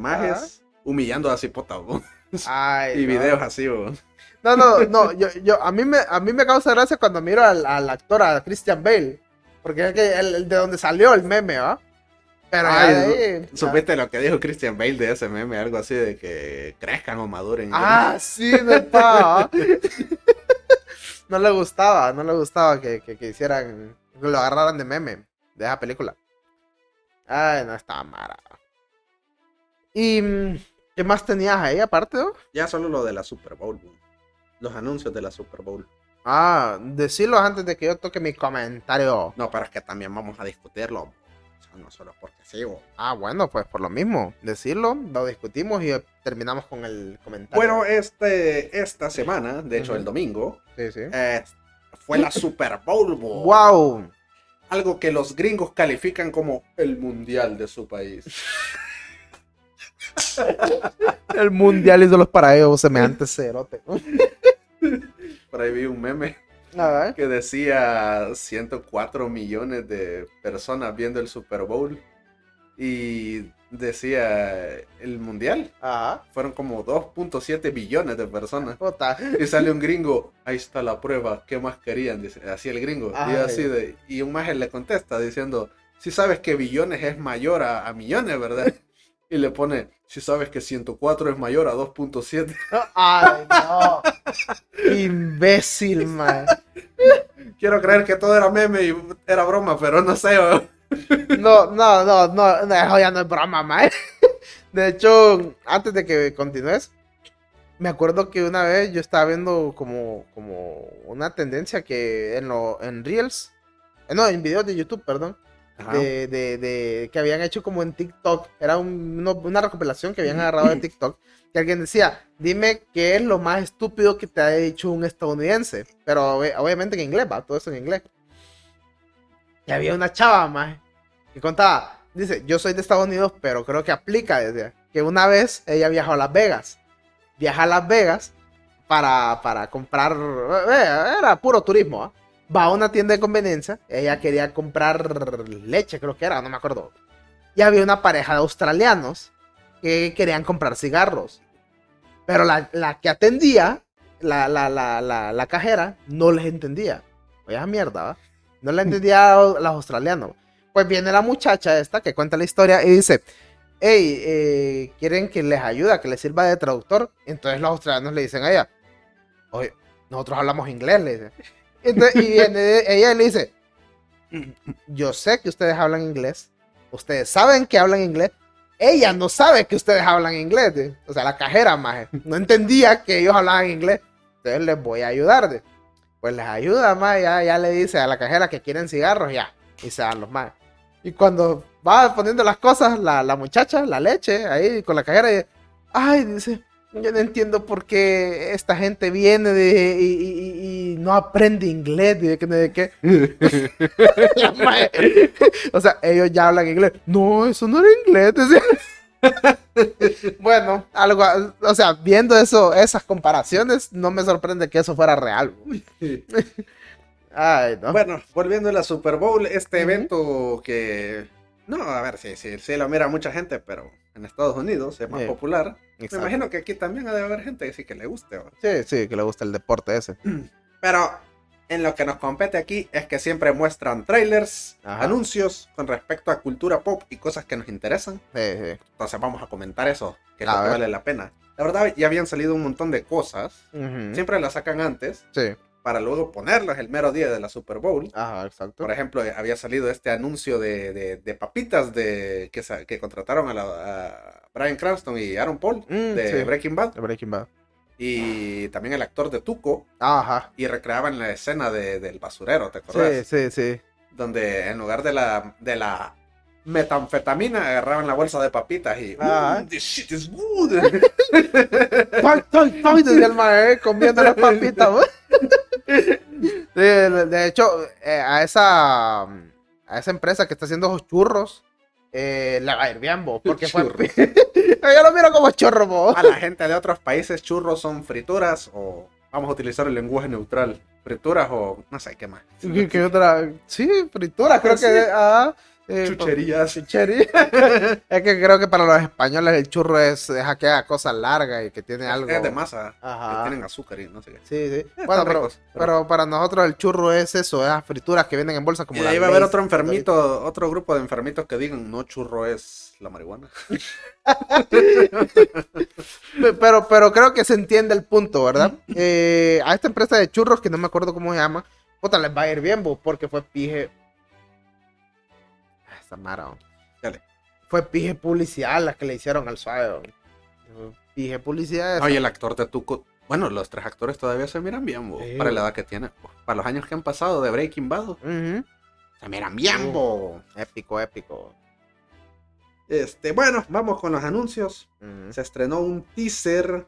humillando a Cipota, vos. Ay, Y no. videos así. No, no, no, yo, yo, a mí me, a mí me causa gracia cuando miro al, al actor, a Christian Bale, porque es que el, el de donde salió el meme, ¿va? Pero Ay, ahí, ya. ¿Supiste lo que dijo Christian Bale de ese meme? Algo así de que crezcan o maduren. Ah, sí, no está, ¿va? no le gustaba, no le gustaba que, que, que hicieran, que lo agarraran de meme de esa película. Ay, no estaba mara. ¿Y mm, qué más tenías ahí aparte? Ya solo lo de la Super Bowl. Los anuncios de la Super Bowl. Ah, decirlo antes de que yo toque mi comentario. No, pero es que también vamos a discutirlo. O sea, no solo porque güey. Ah, bueno, pues por lo mismo, decirlo, lo discutimos y terminamos con el comentario. Bueno, este, esta semana, de hecho el domingo, sí, sí. eh, fue la Super Bowl. ¡Wow! Algo que los gringos califican como el mundial de su país. El mundial hizo los para ellos semejantes cerote. Por ahí vi un meme que decía 104 millones de personas viendo el Super Bowl. Y decía el mundial. Ajá. Fueron como 2.7 billones de personas. Y sale un gringo, ahí está la prueba, ¿qué más querían? Dice, así el gringo. Y, así de, y un maje le contesta diciendo, si sabes que billones es mayor a, a millones, ¿verdad? Y le pone, si sabes que 104 es mayor a 2.7. Ay, no. Imbécil, man. Quiero creer que todo era meme y era broma, pero no sé. No, no, no, no, no, eso ya no es broma, man. De hecho, antes de que continúes, me acuerdo que una vez yo estaba viendo como, como una tendencia que en, lo, en Reels, eh, no, en videos de YouTube, perdón, de, de, de- que habían hecho como en TikTok. Era un- uno- una recopilación que habían agarrado de TikTok. Que alguien decía, dime qué es lo más estúpido que te ha dicho un estadounidense. Pero ob- obviamente en inglés, va, todo eso en inglés. Y había una chava más que contaba, dice, yo soy de Estados Unidos, pero creo que aplica, decía, que una vez ella viajó a Las Vegas. Viaja a Las Vegas para, para comprar, eh, era puro turismo, ¿ah? Va a una tienda de conveniencia, ella quería comprar leche, creo que era, no me acuerdo. Y había una pareja de australianos que querían comprar cigarros. Pero la, la que atendía, la, la, la, cajera, no les entendía. Oye, mierda, ¿va? No le entendía a los australianos. Pues viene la muchacha esta que cuenta la historia y dice, hey, eh, ¿quieren que les ayude, que les sirva de traductor? Entonces los australianos le dicen a ella, oye, nosotros hablamos inglés, le dice. Entonces, y viene ella le dice, yo sé que ustedes hablan inglés, ustedes saben que hablan inglés, ella no sabe que ustedes hablan inglés, o sea, la cajera más no entendía que ellos hablaban inglés, entonces les voy a ayudar, de. pues les ayuda más, ya, ya le dice a la cajera que quieren cigarros, ya, y se dan los más. Y cuando va poniendo las cosas, la, la muchacha, la leche, ahí con la cajera, y, ay, dice, yo no entiendo por qué esta gente viene de, y, y- y- y no aprende inglés, de sé qué. O sea, ellos ya hablan inglés. No, eso no era inglés. bueno, algo, o sea, viendo eso, esas comparaciones, no me sorprende que eso fuera real. Ay, no. Bueno, volviendo a la Super Bowl, este evento que... No, a ver, sí, sí, sí lo mira mucha gente, pero en Estados Unidos es más Sí. popular. Me Exacto. imagino que aquí también ha de haber gente que sí que le guste. ¿va? Sí, sí, que le gusta el deporte ese. Pero en lo que nos compete aquí es que siempre muestran trailers, Ajá. anuncios con respecto a cultura pop y cosas que nos interesan. Sí, sí. Entonces vamos a comentar eso, que es A lo que vale la pena. La verdad, ya habían salido un montón de cosas. Ujú. Siempre las sacan antes Sí. Para luego ponerlas el mero día de la Super Bowl. Ajá, exacto. Por ejemplo, eh, había salido este anuncio de, de- de papitas de que, que contrataron a, la- a Brian Cranston y Aaron Paul Mm, de sí. Breaking Bad. De Breaking Bad. Y también el actor de Tuco. Ajá. Y recreaban la escena de- del basurero, ¿te acuerdas? Sí, sí, sí. Donde en lugar de la, de la metanfetamina agarraban la bolsa de papitas y Ah. "Mm, this shit is good. ¡Toy, toy, toy! Decía el mae, comiendo las papitas, de, de hecho, eh, a esa a esa empresa que está haciendo esos churros, eh, le va a ir bien, bo, porque fue... Churros. Yo lo miro como chorro, bo. A la gente de otros países churros son frituras o vamos a utilizar el lenguaje neutral. Frituras o no sé qué más. ¿Qué, qué otra? Sí, fritura, creo Sí. que... ah, Sí, Chucherías. Chuchería. es que creo que para los españoles el churro es, es aquella cosa larga y que tiene algo. Es de masa. Ajá. Que tienen azúcar y no sé qué. Sí, sí. Están Bueno, pero, ricos, pero- pero para nosotros el churro es eso, esas frituras que venden en bolsa como y la ahí va a haber otro enfermito, otro grupo de enfermitos que digan, no churro es la marihuana. Pe- Pero, pero creo que se entiende el punto, ¿verdad? Eh, a esta empresa de churros, que no me acuerdo cómo se llama, puta, les va a ir bien, bo, porque fue pije. Mara. Dale. Fue pije publicidad la que le hicieron al suave. Pije publicidad. Oye, el actor de Tuco. Bueno, los tres actores todavía se miran bien, bo, Sí, para la edad que tienen. bo. Para los años que han pasado de Breaking Bad, se miran bien, bo. Épico, épico. Este, bueno, vamos con los anuncios. Se estrenó un teaser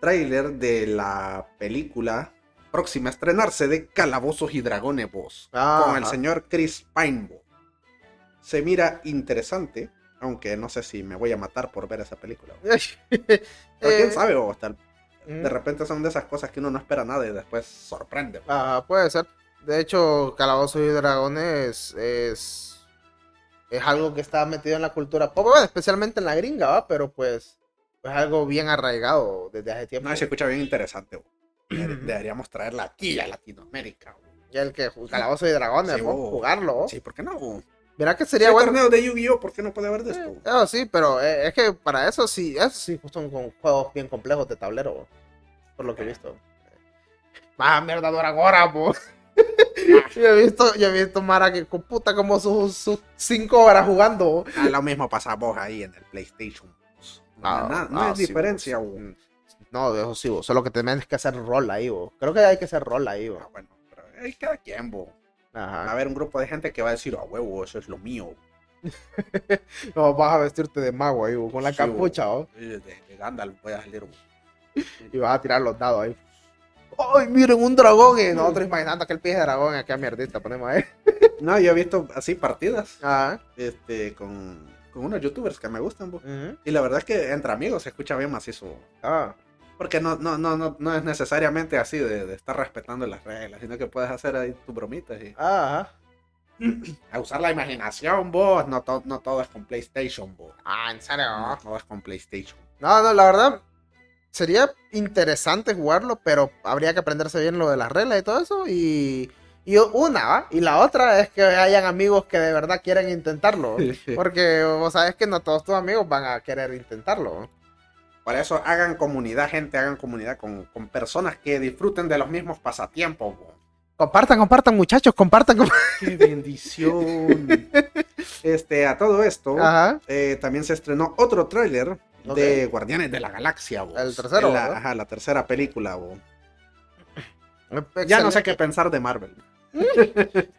trailer de la película próxima a estrenarse de Calabozos y Dragones, vos. Con el señor Chris Pine, bo. Se mira interesante, aunque no sé si me voy a matar por ver esa película. Pero quién Eh, sabe, bo, hasta ujú. de repente son de esas cosas que uno no espera nada y después sorprende. bo. Ajá, puede ser. De hecho, Calabozos y Dragones es, es algo que está metido en la cultura pop, especialmente en la gringa, ¿va? Pero pues es algo bien arraigado desde hace tiempo. No, se escucha bien interesante. Deberíamos traerla aquí a Latinoamérica. bo. Y el que Calabozos y Dragones, Sí, jugarlo. Sí, ¿por qué no? Mira que sería hay bueno. torneos de Yu-Gi-Oh! ¿Por qué no puede haber de esto? bo? Eso sí, pero eh, es que para eso sí, eso sí son con juegos bien complejos de tablero, bo, por lo que he visto. Más mierda dura ahora, po. yo he visto, yo he visto Mara que con puta como sus, sus cinco horas jugando. bo. Ah, lo mismo pasa vos ahí en el PlayStation. No, Ah, na- no ah, es sí, diferencia. bo. bo. No, eso sí, bo, solo que tenés que hacer rol ahí, bo. Creo que hay que hacer rol ahí, bo. Ah, bueno, pero hay cada quien, Va a haber un grupo de gente que va a decir, a huevo, eso es lo mío. No, vas a vestirte de mago ahí, con la Sí, capucha, bo, De, de Gandalf voy a salir. y vas a tirar los dados ahí. ¡Ay, miren, un dragón! Y nosotros imaginando que el pie de dragón, aquí a mierdita ponemos ahí. No, yo he visto así partidas Ajá. este, con, con unos youtubers que me gustan. Ujú. Y la verdad es que entre amigos se escucha bien macizo. Ah. Porque no, no, no, no, no es necesariamente así de, de estar respetando las reglas, sino que puedes hacer ahí tus bromitas y Ajá. a usar la imaginación, vos. No, to- no todo es con PlayStation, vos. Ah, en serio. No todo es con PlayStation. No, no, la verdad. Sería interesante jugarlo, pero habría que aprenderse bien lo de las reglas y todo eso. Y, y una, ¿va? Y la otra es que hayan amigos que de verdad quieren intentarlo. Porque vos sabes que no todos tus amigos van a querer intentarlo. Por eso hagan comunidad, gente, hagan comunidad con, con personas que disfruten de los mismos pasatiempos. Compartan, compartan, muchachos, compartan. comp- ¡Qué bendición! este, a todo esto, eh, también se estrenó otro tráiler de Guardianes de la Galaxia. El tercero, La, ajá, la tercera película. Ya no sé qué pensar de Marvel.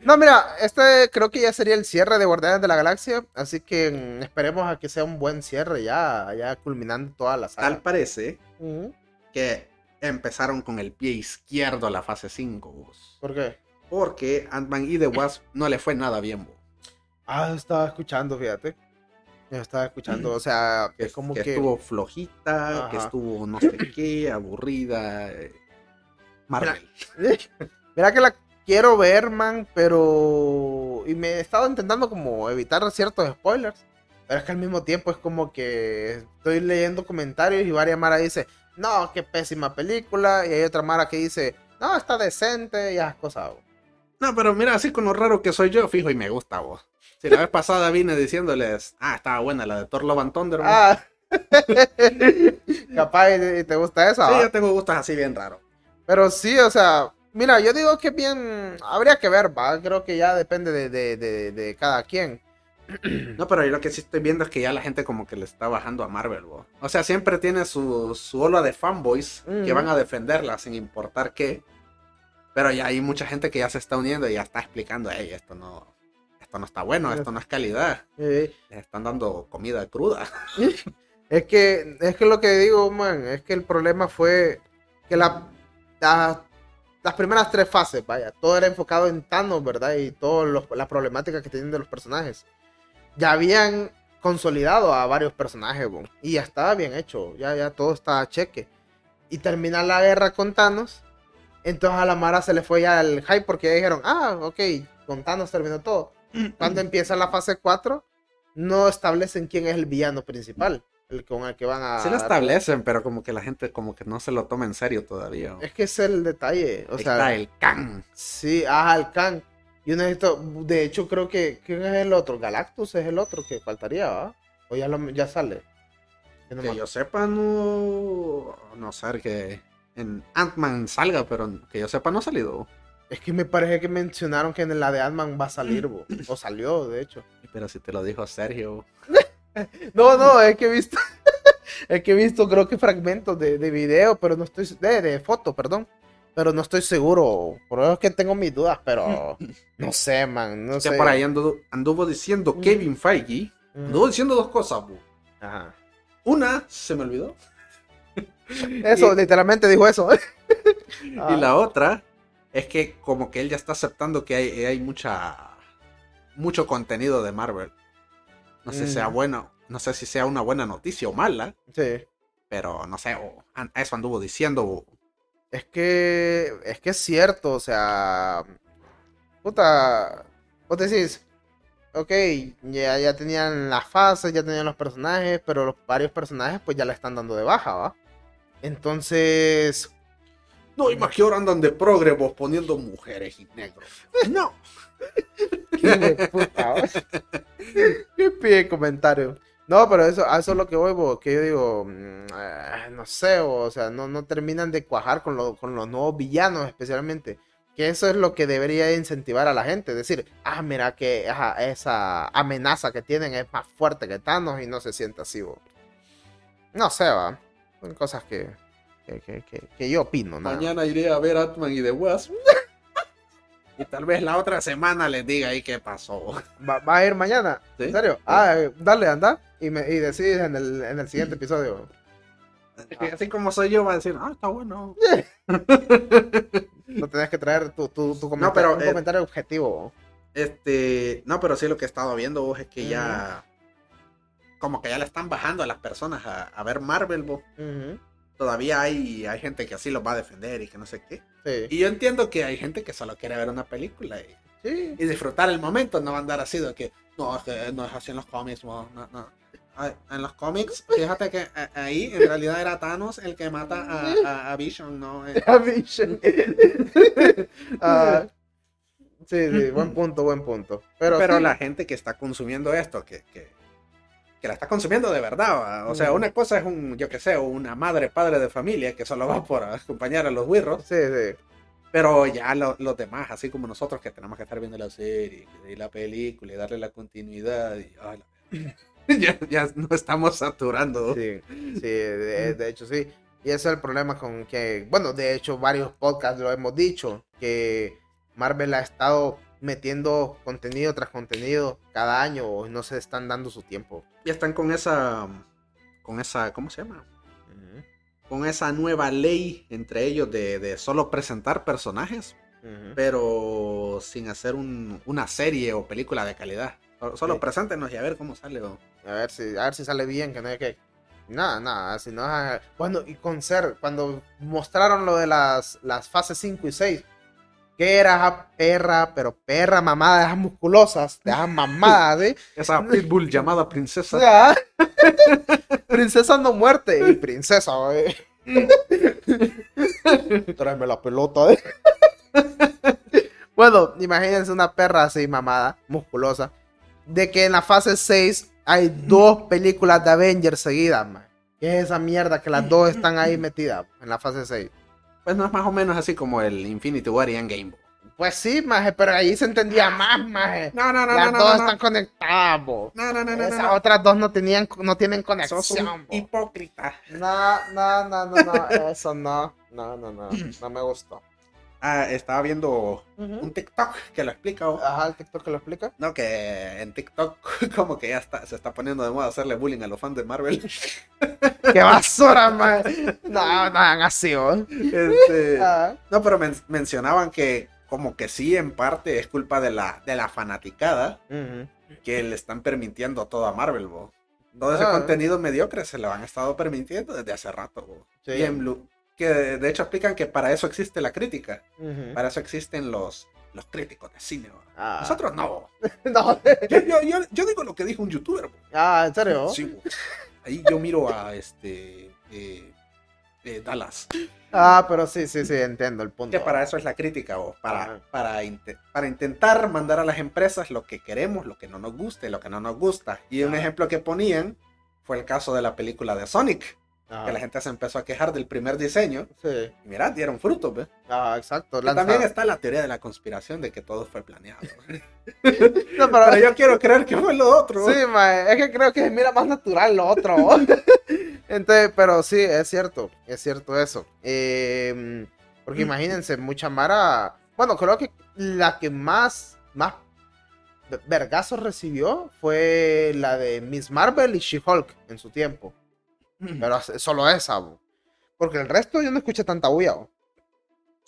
No, mira, este creo que ya sería el cierre de Guardianes de la Galaxia. Así que mm, esperemos a que sea un buen cierre ya, ya culminando toda la saga. Tal parece que empezaron con el pie izquierdo la fase 5, vos. ¿Por qué? Porque Ant-Man y The Wasp no le fue nada bien, vos. Ah, estaba escuchando, fíjate. Yo estaba escuchando, o sea, Que, es como que que... estuvo flojita, que estuvo no sé qué, aburrida. eh, Marvel. Mira que la quiero ver, man, pero... Y me he estado intentando como evitar ciertos spoilers. Pero es que al mismo tiempo es como que estoy leyendo comentarios y varias Mara dice, no, qué pésima película. Y hay otra Mara que dice, no, está decente y esas cosas. No, pero mira, así con lo raro que soy yo, fijo y me gusta, vos. Si la vez pasada vine diciéndoles, ah, estaba buena la de Thor Love and Thunder, vos. Ah, capaz y te gusta esa. sí, ¿va? yo tengo gustos así bien raros. Pero sí, o sea, mira, yo digo que bien, habría que ver, va, creo que ya depende de, de, de, de cada quien. No, pero yo lo que sí estoy viendo es que ya la gente como que le está bajando a Marvel, vos. O sea, siempre tiene su, su ola de fanboys que Mm. van a defenderla sin importar qué. Pero ya hay mucha gente que ya se está uniendo y ya está explicando, hey, esto no, esto no está bueno, esto no es calidad. Les están dando comida cruda. es que, es que lo que digo, man, es que el problema fue que la, la- las primeras tres fases, vaya, todo era enfocado en Thanos, ¿verdad? Y todas las problemáticas que tienen de los personajes. Ya habían consolidado a varios personajes, bo, y ya estaba bien hecho, ya, ya todo estaba a cheque. Y termina la guerra con Thanos, entonces a la Mara se le fue ya el hype porque ya dijeron, ah, ok, con Thanos terminó todo. cuando empieza la fase 4, no establecen quién es el villano principal, el con el que van a... Sí lo establecen, pero como que la gente como que no se lo toma en serio todavía. Es que es el detalle, o Ahí sea... está el Khan. Sí, ajá, el Khan. Yo necesito, de hecho creo que, ¿quién es el otro? Galactus es el otro que faltaría, ¿va? O ya, lo, ya sale. Que no Que yo sepa, no. No sé que en Ant-Man salga, pero que yo sepa, no ha salido. Es que me parece que mencionaron que en la de Ant-Man va a salir, bo. o salió, de hecho. Pero si te lo dijo Sergio. No, no, es que he visto, es que he visto creo que fragmentos de, de video, pero no estoy, de, de foto, perdón. Pero no estoy seguro, por eso es que tengo mis dudas, pero no sé, man, no Que sé. por ahí anduvo, anduvo diciendo Mm. Kevin Feige. Mm, Anduvo diciendo dos cosas, bu. Ajá. Una, se me olvidó. Eso, Y- literalmente dijo eso. Y Ah. la otra es que como que él ya está aceptando que hay, hay mucha mucho contenido de Marvel. No sé si sea Mm. bueno, no sé si sea una buena noticia o mala, Sí. pero no sé, o- eso anduvo diciendo. Es que, es que es cierto, o sea, puta, vos decís, ok, ya, ya tenían las fases, ya tenían los personajes, pero los varios personajes pues ya le están dando de baja, ¿va? Entonces, No, y más que ahora andan de progre vos poniendo mujeres y negros. No. qué puta, qué pide comentario. No, pero eso, a eso es lo que voy, bo, que yo digo, eh, no sé, bo, o sea, no, no terminan de cuajar con, lo- con los nuevos villanos especialmente. Que eso es lo que debería incentivar a la gente. Decir, ah, mira que ajá, esa amenaza que tienen es más fuerte que Thanos y no se siente así, bo. No sé, va. Son cosas que, que, que, que- que yo opino, nada. Mañana iré a ver Atman y The Wasp. y tal vez la otra semana les diga ahí qué pasó. ¿Va, va a ir mañana? ¿Sí? ¿En serio? Ah, dale, anda. Y, me, y decides en el, en el siguiente episodio. Así como soy yo, va a decir, ah, está bueno. No tenés que traer tu, tu, tu No, comentario, pero, un eh, comentario objetivo. Este, no, pero sí lo que he estado viendo vos es que ya, como que ya le están bajando a las personas a, a ver Marvel, vos. Todavía hay, hay gente que así los va a defender y que no sé qué. Sí. Y yo entiendo que hay gente que solo quiere ver una película y, Sí. y disfrutar el momento, no va a andar así de que, no, es que no es así en los cómics, no, no. Ay, En los cómics, fíjate que eh, ahí en realidad era Thanos el que mata a, a- a Vision, ¿no? Eh, A Vision. Ah, sí, sí, buen punto, buen punto. Pero, Pero sí. la gente que está consumiendo esto, que, que, que la está consumiendo de verdad, ¿va? o sea, una cosa es un, yo que sé, una madre, padre de familia que solo va por acompañar a los wirros, Sí, sí. pero ya lo- los demás, así como nosotros que tenemos que estar viendo la serie y la película y darle la continuidad, y, ay, la- ya, ya nos estamos saturando. Sí, sí, de, de hecho sí. Y ese es el problema con que, bueno, de hecho varios podcasts lo hemos dicho, que Marvel ha estado metiendo contenido tras contenido cada año y no se están dando su tiempo. Ya están con esa, con esa, ¿cómo se llama? Con esa nueva ley entre ellos de, de solo presentar personajes. Pero sin hacer un- una serie o película de calidad. Solo- Sí. preséntenos y a ver cómo sale. ¿no? A ver si, a ver si sale bien, que no hay que. Nada, nada, si no. ah, Bueno, y con ser, cuando mostraron lo de las, las fases 5 y 6, que era esa perra, pero perra mamada, de esas musculosas, de esas mamadas, ¿sí? Esa pitbull llamada princesa. Ya. princesa no muerte. Y princesa, güey. Tráeme la pelota, ¿eh? bueno, imagínense una perra así, mamada, musculosa. De que en la fase 6 hay dos películas de Avengers seguidas, man. ¿Qué es esa mierda que las dos están ahí metidas en la fase 6? Pues no es más o menos así como el Infinity War y Endgame. Pues sí, maje, pero ahí se entendía más, maje. No, no, no, las no, dos no, no, están conectadas, bo. no, no, no, no, Esas no, no. otras dos no tenían, no tienen Sos conexión, un hipócrita. No, no, no, no, no, eso no. No, no, no, no me gustó. Ah, estaba viendo un TikTok que lo explica. ¿o? Ajá, el TikTok que lo explica. No, que en TikTok como que ya está, se está poniendo de moda hacerle bullying a los fans de Marvel. ¡Qué basura, man! No, no así, ¿o? Este, Ah, No, pero men- mencionaban que como que sí, en parte es culpa de la, de la fanaticada que le están permitiendo todo a Marvel, bo. Todo ese Ah. contenido mediocre se lo han estado permitiendo desde hace rato. Sí. Y en Blue- que de hecho explican que para eso existe la crítica, para eso existen los, los críticos de cine. Ah. Nosotros no. No. Yo, yo, yo, yo digo lo que dijo un youtuber. Ah, ¿en serio? Sí. Ahí yo miro a este eh, eh, Dallas. Ah, pero sí, sí, sí, entiendo el punto. Que para eso es la crítica, para, para, para intentar mandar a las empresas lo que queremos, lo que no nos guste, lo que no nos gusta. Y un ejemplo que ponían fue el caso de la película de Sonic, Que la gente se empezó a quejar del primer diseño. Sí. Y mirá, dieron frutos, ¿ves? Ah, exacto. También está la teoría de la conspiración de que todo fue planeado. No, pero- Pero yo quiero creer que fue lo otro. Sí, mae, es que creo que se mira más natural lo otro. Entonces, pero sí, es cierto, es cierto eso. Eh, porque imagínense, mucha Mara. Bueno, creo que la que más, más ve- vergazos recibió fue la de Miss Marvel y She-Hulk en su tiempo. Pero solo esa, bo. porque el resto yo no escuché tanta bulla. bo.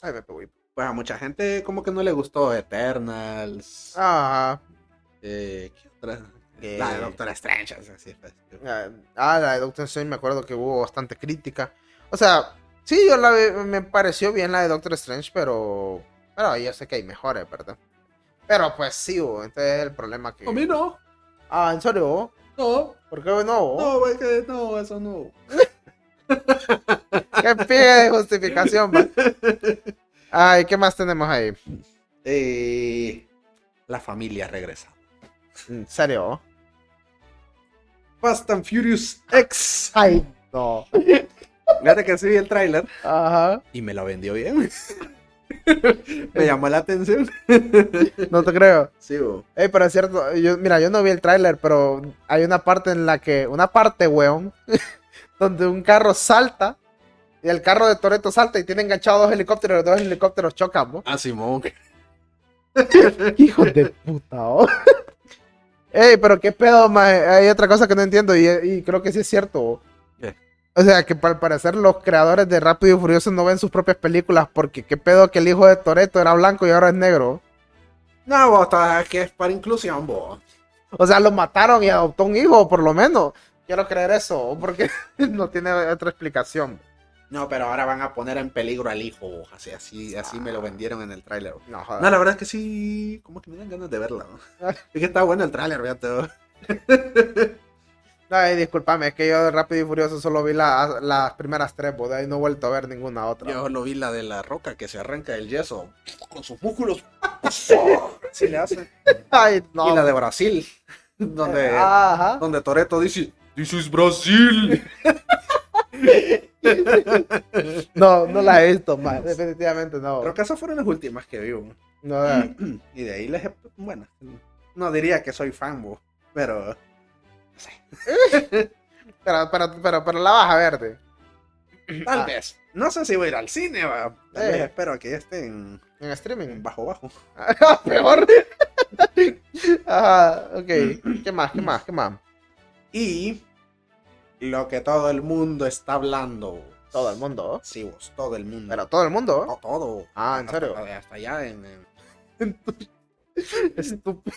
Ay, me pegó. Pues a mucha gente como que no le gustó Eternals. Ah, eh, ¿Qué otra? Eh. La de Doctor Strange. así, pues. Ah, la de Doctor Strange me acuerdo que hubo bastante crítica. O sea, sí, yo la me pareció bien la de Doctor Strange, pero. Pero yo sé que hay mejores, ¿verdad? Pero pues sí, bo, entonces es el problema que. A mí no. Ah, ¿en serio? No, ¿Por qué no? no, es que no, eso no. ¿Qué pie de justificación, va? Ay, ¿qué más tenemos ahí? Eh, la familia regresa. ¿En serio? Fast and Furious X. Ay, no. Fíjate que sí vi el tráiler Ajá. y me lo vendió bien. me llamó la atención. No te creo. Sí, bo. Ey, pero es cierto, yo, mira, yo no vi el tráiler, pero hay una parte en la que, una parte, weón, donde un carro salta y el carro de Toreto salta y tiene enganchados dos helicópteros y los dos helicópteros chocan, ¿no? Ah, Simón. Hijo de puta, oh. Ey, pero qué pedo, mae. Hay otra cosa que no entiendo y, y creo que sí es cierto. ¿Qué? O sea, que al parecer los creadores de Rápido y Furioso no ven sus propias películas porque qué pedo que el hijo de Toreto era blanco y ahora es negro. No, vos, que es para inclusión, vos. O sea, lo mataron y adoptó un hijo, por lo menos. Quiero creer eso, porque no tiene otra explicación. No, pero ahora van a poner en peligro al hijo, vos. Así, así, así me lo vendieron en el tráiler. No, joder. No, la verdad es que sí, como que me dan ganas de verla. ¿no? Es que está bueno el tráiler, fíjate. Ay, discúlpame, es que yo de Rápido y Furioso solo vi la- las primeras tres, bo, de ahí no he vuelto a ver ninguna otra. Yo lo vi la de la roca que se arranca el yeso con sus músculos. Sí le hace. Ay, no. Y la de Brasil, donde, Ajá. donde Toreto dice, This is Brasil. No, no la he visto, man. Definitivamente no. Creo que esas fueron las últimas que vi. No. Y de ahí les. Bueno, no diría que soy fan, vos, pero... pero, pero, pero, pero la vas a ver, de. Tal Ah. vez. No sé si voy a ir al cine, va. Tal Eh. vez espero que esté en, streaming. bajo bajo. Peor. Ajá, ok. ¿Qué más? ¿Qué más? ¿Qué más? Y lo que todo el mundo está hablando. Todo el mundo. Sí, vos, todo el mundo. Pero todo el mundo. No, todo. Ah, ¿en serio? Hasta, hasta allá en, en- Estúpido.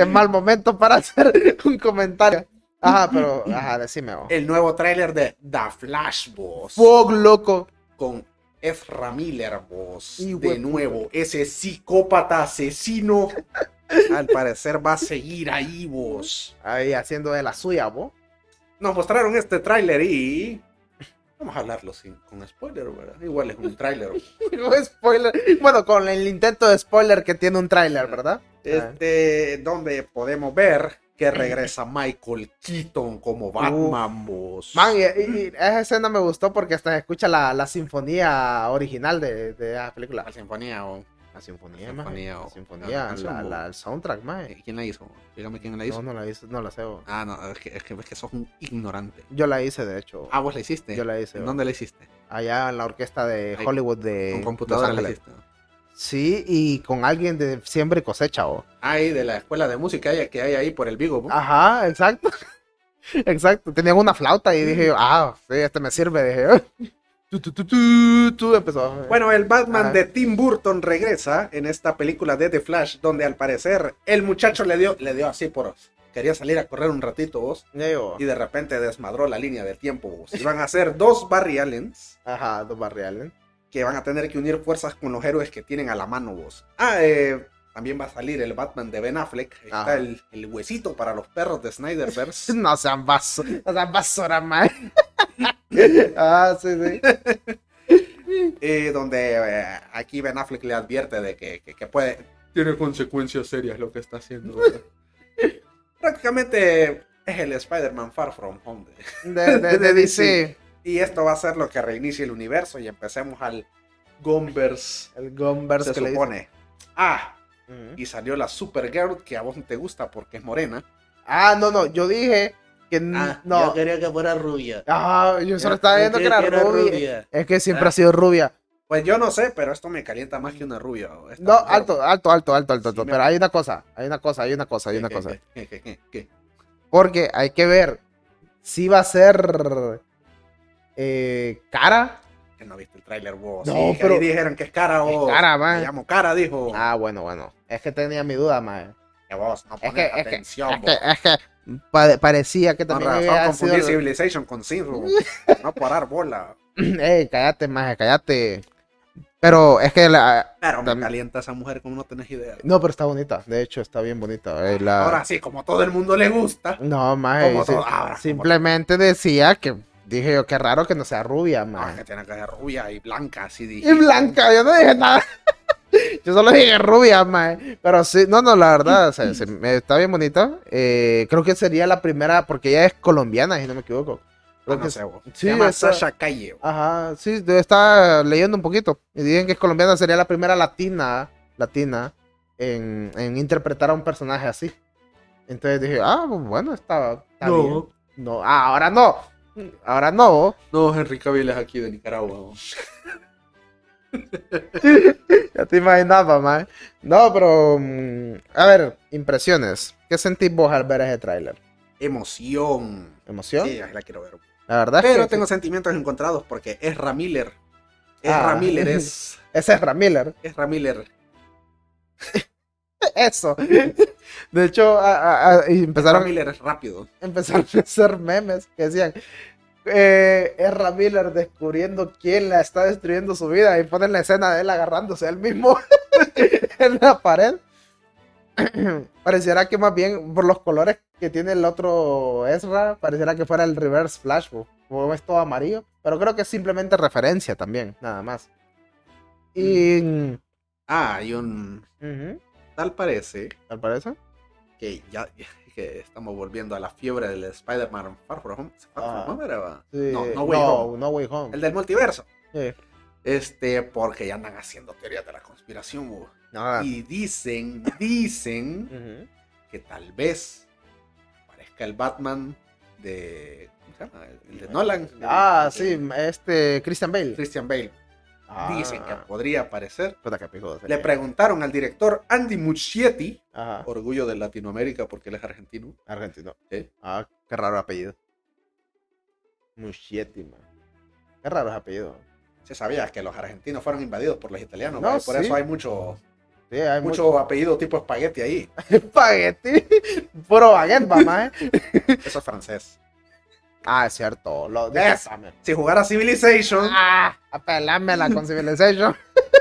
Qué mal momento para hacer un comentario. Ajá, pero, ajá, decime. oh. el nuevo tráiler de The Flash, vos. Fog, loco. Con Ezra Miller, vos. Y de nuevo, ese psicópata asesino. Al parecer va a seguir ahí, vos. Ahí haciendo de la suya, vos. Nos mostraron este tráiler y... Vamos a hablarlo sin, con spoiler, ¿verdad? Igual es un tráiler. Spoiler. Bueno, con el intento de spoiler que tiene un tráiler, ¿verdad? Este, donde podemos ver que regresa Michael Keaton como Batman, vos. Man, y, esa escena me gustó porque hasta escucha la, la sinfonía original de, de la película. La sinfonía, o... La sinfonía, La man. sinfonía, La o- sinfonía, la canción, el soundtrack, man. Eh, ¿Quién la hizo? Dígame quién la hizo. No, no la hice, no la sé. bo. Ah, no, es que, es, que, es que sos un ignorante. Yo la hice, de hecho. Ah, vos la hiciste. Yo la hice. ¿En bo. dónde la hiciste? Allá en la orquesta de Hollywood de Con computadora la hiciste. Sí, y con alguien de siembra y cosecha, o. Ahí, de la escuela de música que hay ahí por el Vigo. ¿no? Ajá, exacto. Exacto. Tenían una flauta y dije, ah, sí, este me sirve. Dije, tu, tu, tu, tu, tu, empezó. Bueno, el Batman Ajá. de Tim Burton regresa en esta película de The Flash, donde al parecer el muchacho le dio, le dio así por... Quería salir a correr un ratito vos, y de repente desmadró la línea del tiempo vos. Y van a hacer dos Barry Allens, Ajá, dos barriales. Que van a tener que unir fuerzas con los héroes que tienen a la mano vos. Ah, eh, también va a salir el Batman de Ben Affleck. Ahí. Está el, el huesito para los perros de Snyderverse. No sean baso, no sean basura, man. ah, sí, sí. eh, donde eh, aquí Ben Affleck le advierte de que, que- que puede. Tiene consecuencias serias lo que está haciendo. Prácticamente es el Spider-Man Far From Home. de- De, de, de DC. Y esto va a ser lo que reinicie el universo y empecemos al Gomverse. El Gunverse Se que le supone. Ah, Ujú. y salió la Supergirl que a vos no te gusta porque es morena. Ah, no, no, yo dije que Ah, no. Yo quería que fuera rubia. Ah, yo solo estaba viendo que era rubia. Es que siempre Ah. ha sido rubia. Pues yo no sé, pero esto me calienta más que una rubia. No, mujer. alto, alto, alto, alto, alto. Sí, me- Pero hay una cosa, hay una cosa, hay una cosa, hay ¿Qué, una qué, cosa. qué, qué? Porque hay que ver si va a ser eh, cara. Que no viste el tráiler vos. No, Sí, pero- dijeron que es cara o. cara, man. Me llamo cara, dijo. Ah, bueno, bueno. Es que tenía mi duda, mae. Que vos no Es pones es que, atención. es que, vos. es que pa- parecía que Con también razón confundí sido... Civilization con Sinru. no parar bola. Ey, cállate, maje, cállate. Pero es que la... Pero me calienta esa mujer como no tenés idea. No, pero está bonita. De hecho, está bien bonita. Eh, la- Ahora sí, como todo el mundo le gusta. No, maje. Sí- todo- simplemente decía que... Dije yo, qué raro que no sea rubia, No, es maje. que tiene que ser rubia y blanca, así dije. Y blanca, yo no dije nada. Yo solo dije rubia, mae. Pero sí, no, no, la verdad, se- se- me- está bien bonita. Eh, creo que sería la primera, porque ella es colombiana, si no me equivoco. Ah, Creo no que sé, vos. sí, Se llama esa- Sasha Calle. Ajá, sí, yo estaba leyendo un poquito. Y dicen que es colombiana, sería la primera latina, latina, en, en interpretar a un personaje así. Entonces dije, ah, bueno, está, está bien. No, No, ah, ahora no. Ahora no. no, Henry Cavill es aquí de Nicaragua. Ya te imaginaba, man. No, pero. mm, a ver, impresiones. ¿Qué sentís vos al ver ese tráiler? Emoción. ¿Emoción? Sí, la quiero ver. La verdad es Pero que. tengo sentimientos encontrados porque Ezra Miller. Ah. Ezra Miller es. Ese es Ramiller. Eso. De hecho, a- a- a- empezaron, Miller es rápido. empezaron a hacer memes que decían. Eh, Miller descubriendo quién la está destruyendo su vida y ponen la escena de él agarrándose a él mismo en la pared. pareciera que más bien por los colores que tiene el otro Ezra, pareciera que fuera el Reverse Flash, bo, como es todo amarillo, pero creo que es simplemente referencia también, nada más. Y... Ah, hay un. Tal parece ¿Tal parece? que ya que estamos volviendo a la fiebre del Spider-Man Far From Home. Far Ah. Home era- Sí, No, no Way no, Home. no Way Home. El del multiverso. Sí. Este, porque ya andan haciendo teorías de la conspiración. Ah. Y dicen, dicen que tal vez parezca el Batman de. ¿Cómo se llama? El de Nolan. Ah, El- sí, este Christian Bale. Christian Bale. Ah. Dicen que podría aparecer. Le preguntaron al director Andy Muschietti, Ajá. orgullo de Latinoamérica porque él es argentino. Argentino. Sí. Ah, qué raro apellido. Muschietti, man. Qué raro apellido. Se sabía que los argentinos fueron invadidos por los italianos, No, por eso hay mucho, Sí, hay mucho mucho apellido tipo espagueti ahí. espagueti. Puro baguette, mamá, ¿eh? Eso es francés. Ah, es cierto. Lo, discúlpame. Si jugara Civilization, Ah, apelámela con Civilization.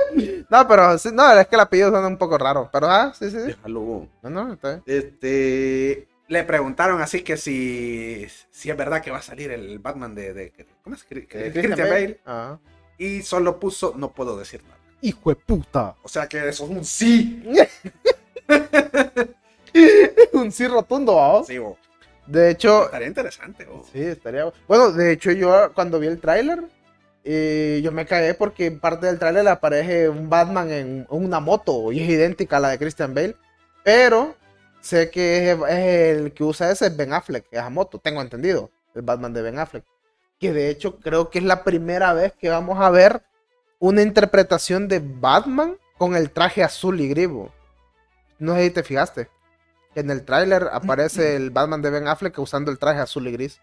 no, pero sí, no, es que el apellido suena un poco raro. Pero ah, sí, sí. sí. déjalo. No, no, está bien. Este, le preguntaron así que si, si es verdad que va a salir el Batman de, de- ¿cómo es? Eh, Christian, Bale. Ah. Y solo puso, no puedo decir nada. Hijo de puta. O sea que eso es un sí. un sí rotundo, ¿vamos? Sí, bo. De hecho, estaría interesante. bo. Sí, estaría bueno. de hecho, yo cuando vi el tráiler, eh, yo me cagué porque en parte del tráiler aparece un Batman en una moto y es idéntica a la de Christian Bale. Pero sé que es, es el que usa ese es Ben Affleck, esa moto, tengo entendido, el Batman de Ben Affleck. Que de hecho creo que es la primera vez que vamos a ver una interpretación de Batman con el traje azul y gribo. No sé si te fijaste. En el tráiler aparece el Batman de Ben Affleck usando el traje azul y gris.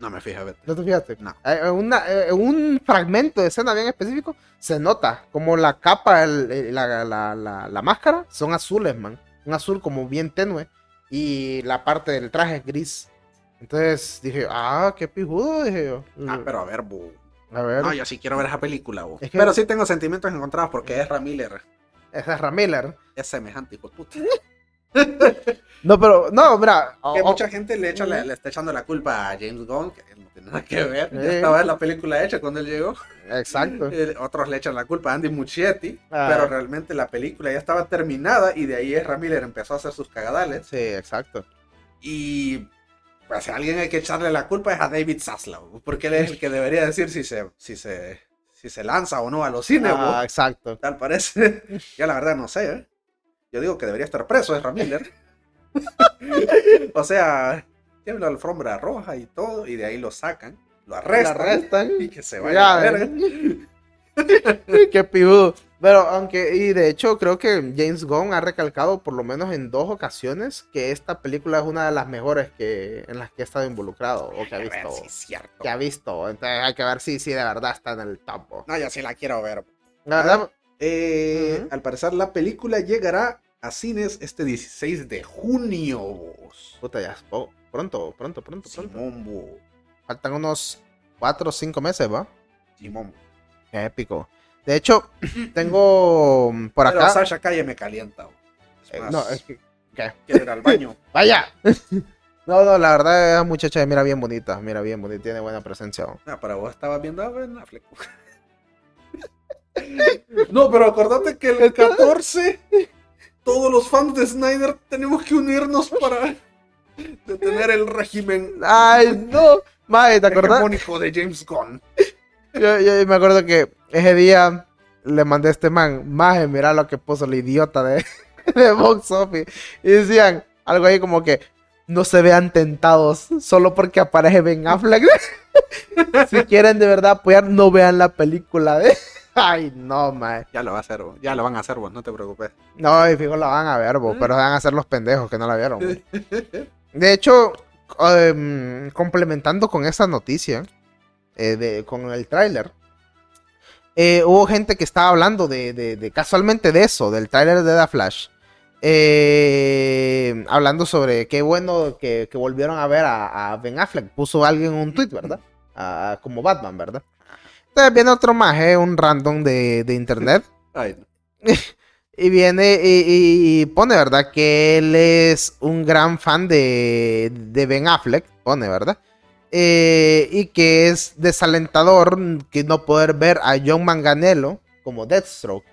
No me fijas, vete. ¿No te fijaste? No. Eh, En una- eh, un fragmento de escena bien específico se nota como la capa, el- el- la, la- la- la máscara son azules, man. Un azul como bien tenue. Y la parte del traje es gris. Entonces dije, ah, qué pijudo, dije yo. Ah, pero a ver, bo. A ver. No, yo sí quiero ver esa película, bo. Es que- Pero sí tengo sentimientos encontrados porque Ezra Miller Esa es Ramiller. es semejante, hijo de puta. No, pero, no, mira. Que mucha gente le, echa, le, está echando la culpa a James Gunn, que no tiene nada que ver. Ya estaba la película hecha cuando él llegó. exacto. Eh, Otros le echan la culpa a Andy Muschietti, Ah. pero realmente la película ya estaba terminada y de ahí Ezra Miller empezó a hacer sus cagadales. Sí, exacto. Y pues a alguien hay que echarle la culpa es a David Zaslav, porque él es el que debería decir si se, si se, si se lanza o no a los cines. Ah, exacto. Tal parece. Ya la verdad no sé. ¿eh? Yo digo que debería estar preso Ezra Miller. o sea, tiene la alfombra roja y todo, y de ahí lo sacan, lo arrestan, arrestan. y que se vaya Ya, a la verga. Qué pibudo. Pero aunque, y de hecho creo que James Gunn ha recalcado por lo menos en dos ocasiones que esta película es una de las mejores que en las que ha estado involucrado o que ha ver visto. si es cierto. Que ha visto. Entonces hay que ver si, si de verdad está en el top. No, yo sí la quiero ver. La verdad, Eh. Al parecer la película llegará a cines este 16 de junio. puta, ya pronto, pronto, pronto, pronto. Simón. Faltan unos 4 o 5 meses, ¿va? Simón. Qué épico. De hecho, tengo mm, por Pero acá. Sasha Calle me calienta. eh, no, es que. ¿qué? quiero ir al baño. ¡Vaya! No, no, la verdad, esa muchacha mira bien bonita, mira bien bonita, tiene buena presencia. Ah, pero vos estabas viendo a Ben Affleck. No, pero acordate que el 14 todos los fans de Snyder tenemos que unirnos para detener el régimen ¡Ay, no! Mae, ¿te acordás? de James Gunn. Yo, yo me acuerdo que ese día le mandé a este man, Maje, mira lo que puso el idiota de, de Box Office. Y decían algo ahí como que no se vean tentados solo porque aparece Ben Affleck. si quieren de verdad apoyar, no vean la película de. Ay, no, mae. Ya lo va a hacer, bo. ya lo van a hacer, vos, no te preocupes. No, y fijo la van a ver, bo, pero van a ser los pendejos que no la vieron. De hecho, em, complementando con esa noticia, eh, de, con el tráiler, eh, hubo gente que estaba hablando de, de- de- casualmente de eso, del tráiler de The Flash. eh, hablando sobre qué bueno que, que volvieron a ver a, a Ben Affleck. Puso alguien un tweet, ¿verdad? Como Batman, ¿verdad? Viene otro maje, un random de, de internet. Ay, Y viene y, y- y pone, ¿verdad? Que él es un gran fan de, de Ben Affleck, pone, ¿verdad? Eh, y que es desalentador que no poder ver a John Manganello como Deathstroke.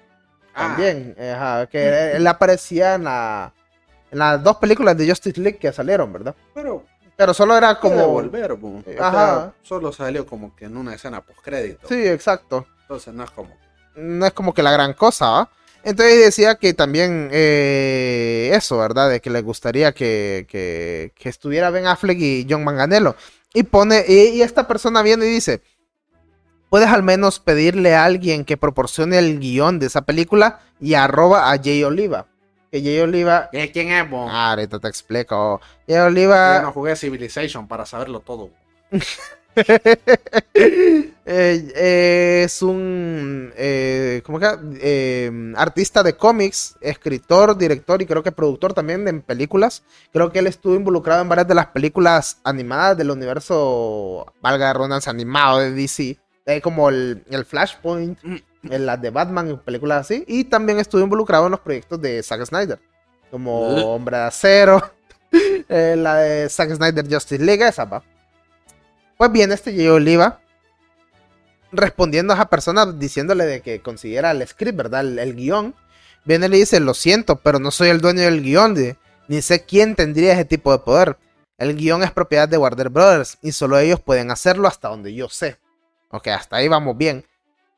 Ah. También, ajá, que él aparecía en, la, en las dos películas de Justice League que salieron, ¿verdad? pero Pero solo era como como... volver, bo. O sea, Ajá. solo salió como que en una escena postcrédito. Sí, exacto. Entonces no es como. no es como que la gran cosa, ¿va? Entonces decía que también eh, eso, ¿verdad? De que le gustaría que, que, que estuviera Ben Affleck y John Manganello. Y pone, y, y esta persona viene y dice, puedes al menos pedirle a alguien que proporcione el guion de esa película y arroba a Jay Oliva. Que Jay Oliva... ¿Eh, ¿Quién es, bo? Ah, ahorita te explico. Jay Yo Oliva... no jugué Civilization para saberlo todo. Eh, es un eh, ¿cómo que? Eh, artista de cómics, escritor, director y creo que productor también en películas. Creo que él estuvo involucrado en varias de las películas animadas del universo, valga la redundancia, animado de DC. eh, como el, el Flashpoint, en las de Batman y películas así. Y también estuvo involucrado en los proyectos de Zack Snyder, como. Hombre de Acero, eh, la de Zack Snyder Justice League, esa va. Pues bien, este Jay Oliva respondiendo a esa persona diciéndole de que consiguiera el script, ¿verdad? El, el guion. Viene y le dice, lo siento, pero no soy el dueño del guion, de- ni sé quién tendría ese tipo de poder. El guion es propiedad de Warner Brothers y solo ellos pueden hacerlo hasta donde yo sé. Ok, hasta ahí vamos bien.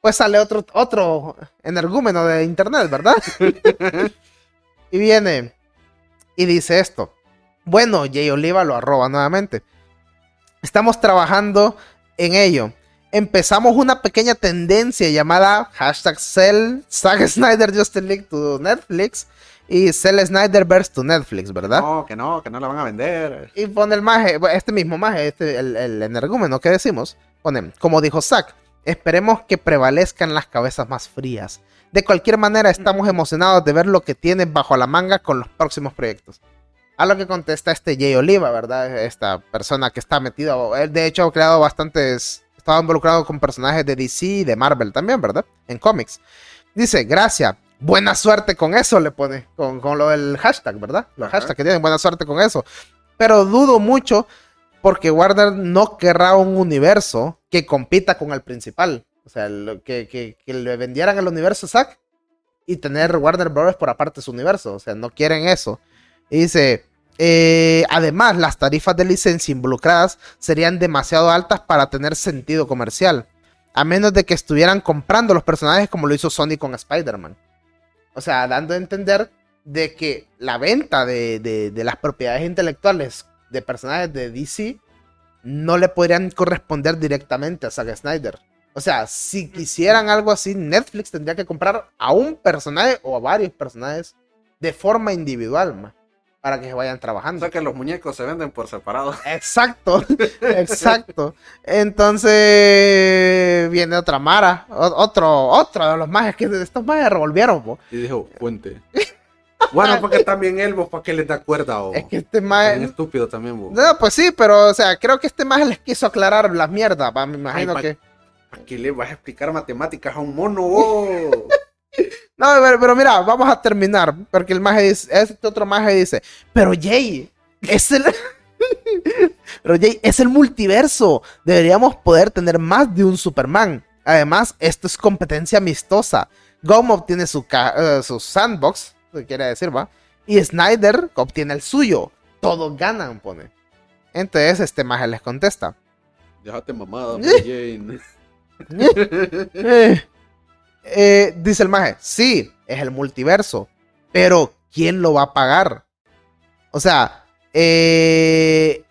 Pues sale otro, otro energúmeno de internet, ¿verdad? y viene y dice esto. Bueno, Jay Oliva lo arroba nuevamente. Estamos trabajando en ello. Empezamos una pequeña tendencia llamada hashtag Sell Zack Snyder Justice League to Netflix y Sell Snyderverse to Netflix, ¿verdad? No, que no, que no la van a vender. Y pone el maje, este mismo maje, este, el, el energúmeno que decimos, pone, como dijo Zack, esperemos que prevalezcan las cabezas más frías. De cualquier manera, estamos emocionados de ver lo que tiene bajo la manga con los próximos proyectos. A lo que contesta este Jay Oliva, ¿verdad? Esta persona que está metido, él de hecho ha creado bastantes estaba involucrado con personajes de DC y de Marvel también, ¿verdad? En cómics. Dice, gracias, buena suerte con eso, le pone, con, con lo del hashtag, ¿verdad? Los hashtags que tienen buena suerte con eso. Pero dudo mucho porque Warner no querrá un universo que compita con el principal. O sea, que, le vendieran el universo Zack y tener Warner Bros. por aparte su universo. O sea, no quieren eso. Y dice, eh, además, las tarifas de licencia involucradas serían demasiado altas para tener sentido comercial. A menos de que estuvieran comprando los personajes como lo hizo Sony con Spider-Man. O sea, dando a entender de que la venta de las propiedades intelectuales de personajes de DC no le podrían corresponder directamente a Zack Snyder. O sea, si quisieran algo así, Netflix tendría que comprar a un personaje o a varios personajes de forma individual, ma, para que se vayan O trabajando. sea que los muñecos se venden por separado. Exacto, exacto. Entonces viene otra Mara, o- otro, otro de los mages que estos mages revolvieron, po. Y dijo, fuente. Bueno, porque también él, vos, ¿para qué les da cuerda? O... Es que este Bien maje. estúpido también, vos. No, pues sí, pero o sea, creo que este maje les quiso aclarar las mierdas, pa, me imagino que. ¿Para qué le vas a explicar matemáticas a un mono, vos? No, pero, pero mira, vamos a terminar. Porque el maje dice, este otro maje dice, pero Jay, es el. pero Jay, es el multiverso. Deberíamos poder tener más de un Superman. Además, esto es competencia amistosa. Gom obtiene su, eh, su sandbox, quiere decir, ¿va? Y Snyder obtiene el suyo. Todos ganan, pone. Entonces, este maje les contesta. Déjate mamada, Mary Jane. Eh, eh, dice el maje, sí, es el multiverso, pero ¿quién lo va a pagar? O sea, eh,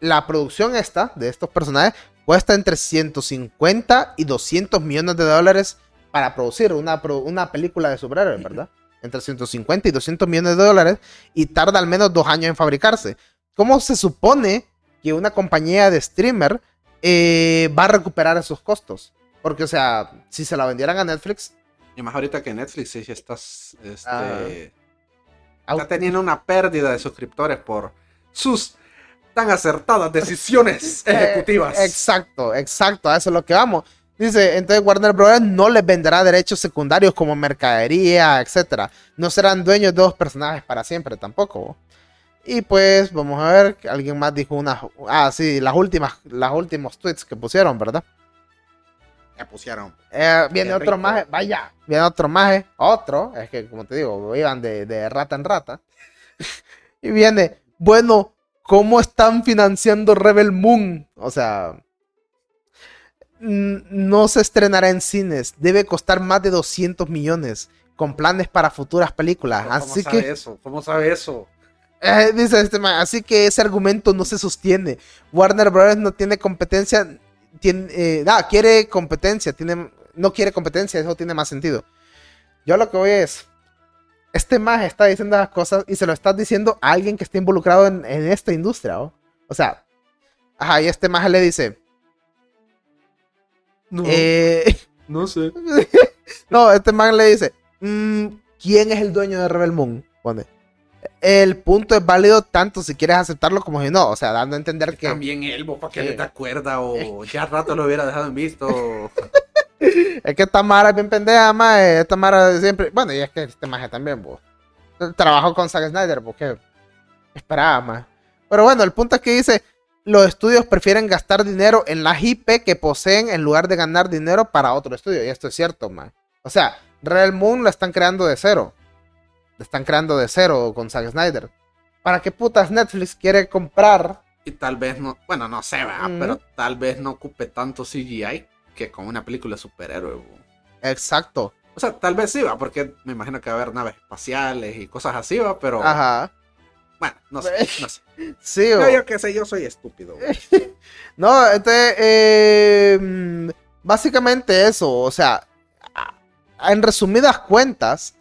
la producción esta de estos personajes cuesta entre 150 y 200 millones de dólares para producir una, una película de superhéroes, ¿verdad? Entre 150 y 200 millones de dólares y tarda al menos dos años en fabricarse. ¿Cómo se supone que una compañía de streamer eh, va a recuperar esos costos? Porque, o sea, si se la vendieran a Netflix, Y más ahorita que Netflix sí estás, este, Ah. está teniendo una pérdida de suscriptores por sus tan acertadas decisiones ejecutivas. Eh, exacto, exacto, a eso es lo que vamos. Dice, entonces Warner Bros. no les venderá derechos secundarios como mercadería, etcétera. No serán dueños de dos personajes para siempre tampoco. Y pues, vamos a ver, que alguien más dijo una... Ah, sí, las últimas, las últimos tweets que pusieron, ¿verdad? Ya pusieron. Eh, viene otro rico. maje, vaya, viene otro maje, otro, es que como te digo, iban de, de rata en rata. y viene, bueno, ¿cómo están financiando Rebel Moon? O sea, no se estrenará en cines, debe costar más de 200 millones, con planes para futuras películas. ¿Cómo Así sabe que, eso? ¿Cómo sabe eso? eh, dice este maje, así que ese argumento no se sostiene. Warner Bros. no tiene competencia, tiene, eh, ah, quiere competencia, tiene, no quiere competencia, eso tiene más sentido. Yo lo que voy es, este maje está diciendo las cosas y se lo está diciendo a alguien que está involucrado en, en esta industria, ¿o? O sea, ajá, y este maje le dice, No, eh, no sé. no, este man le dice, "Mm, ¿quién es el dueño de Rebel Moon? Pone. El punto es válido tanto si quieres aceptarlo como si no, o sea, dando a entender que... También él, vos, ¿para qué Sí. le da cuerda? O ya rato lo hubiera dejado en visto. Es que esta Mara es bien pendeja, mae. Esta Mara de siempre. Bueno, y es que este maje también, bo. Trabajó con Zack Snyder, porque esperaba más. Pero bueno, el punto es que dice: los estudios prefieren gastar dinero en las IP que poseen en lugar de ganar dinero para otro estudio. Y esto es cierto, mae. O sea, Real Moon la están creando de cero. La están creando de cero con Zack Snyder. ¿Para qué putas Netflix quiere comprar? Y tal vez no, bueno, no sé, ¿verdad? Ujú. pero tal vez no ocupe tanto CGI que con una película de superhéroe. bo. Exacto. O sea, tal vez sí, va, porque me imagino que va a haber naves espaciales y cosas así, va, pero Ajá. Bueno, no sé, no sé. Sí, No, o- yo qué sé, yo soy estúpido. No, entonces, eh, mm, básicamente eso, o sea, en resumidas cuentas,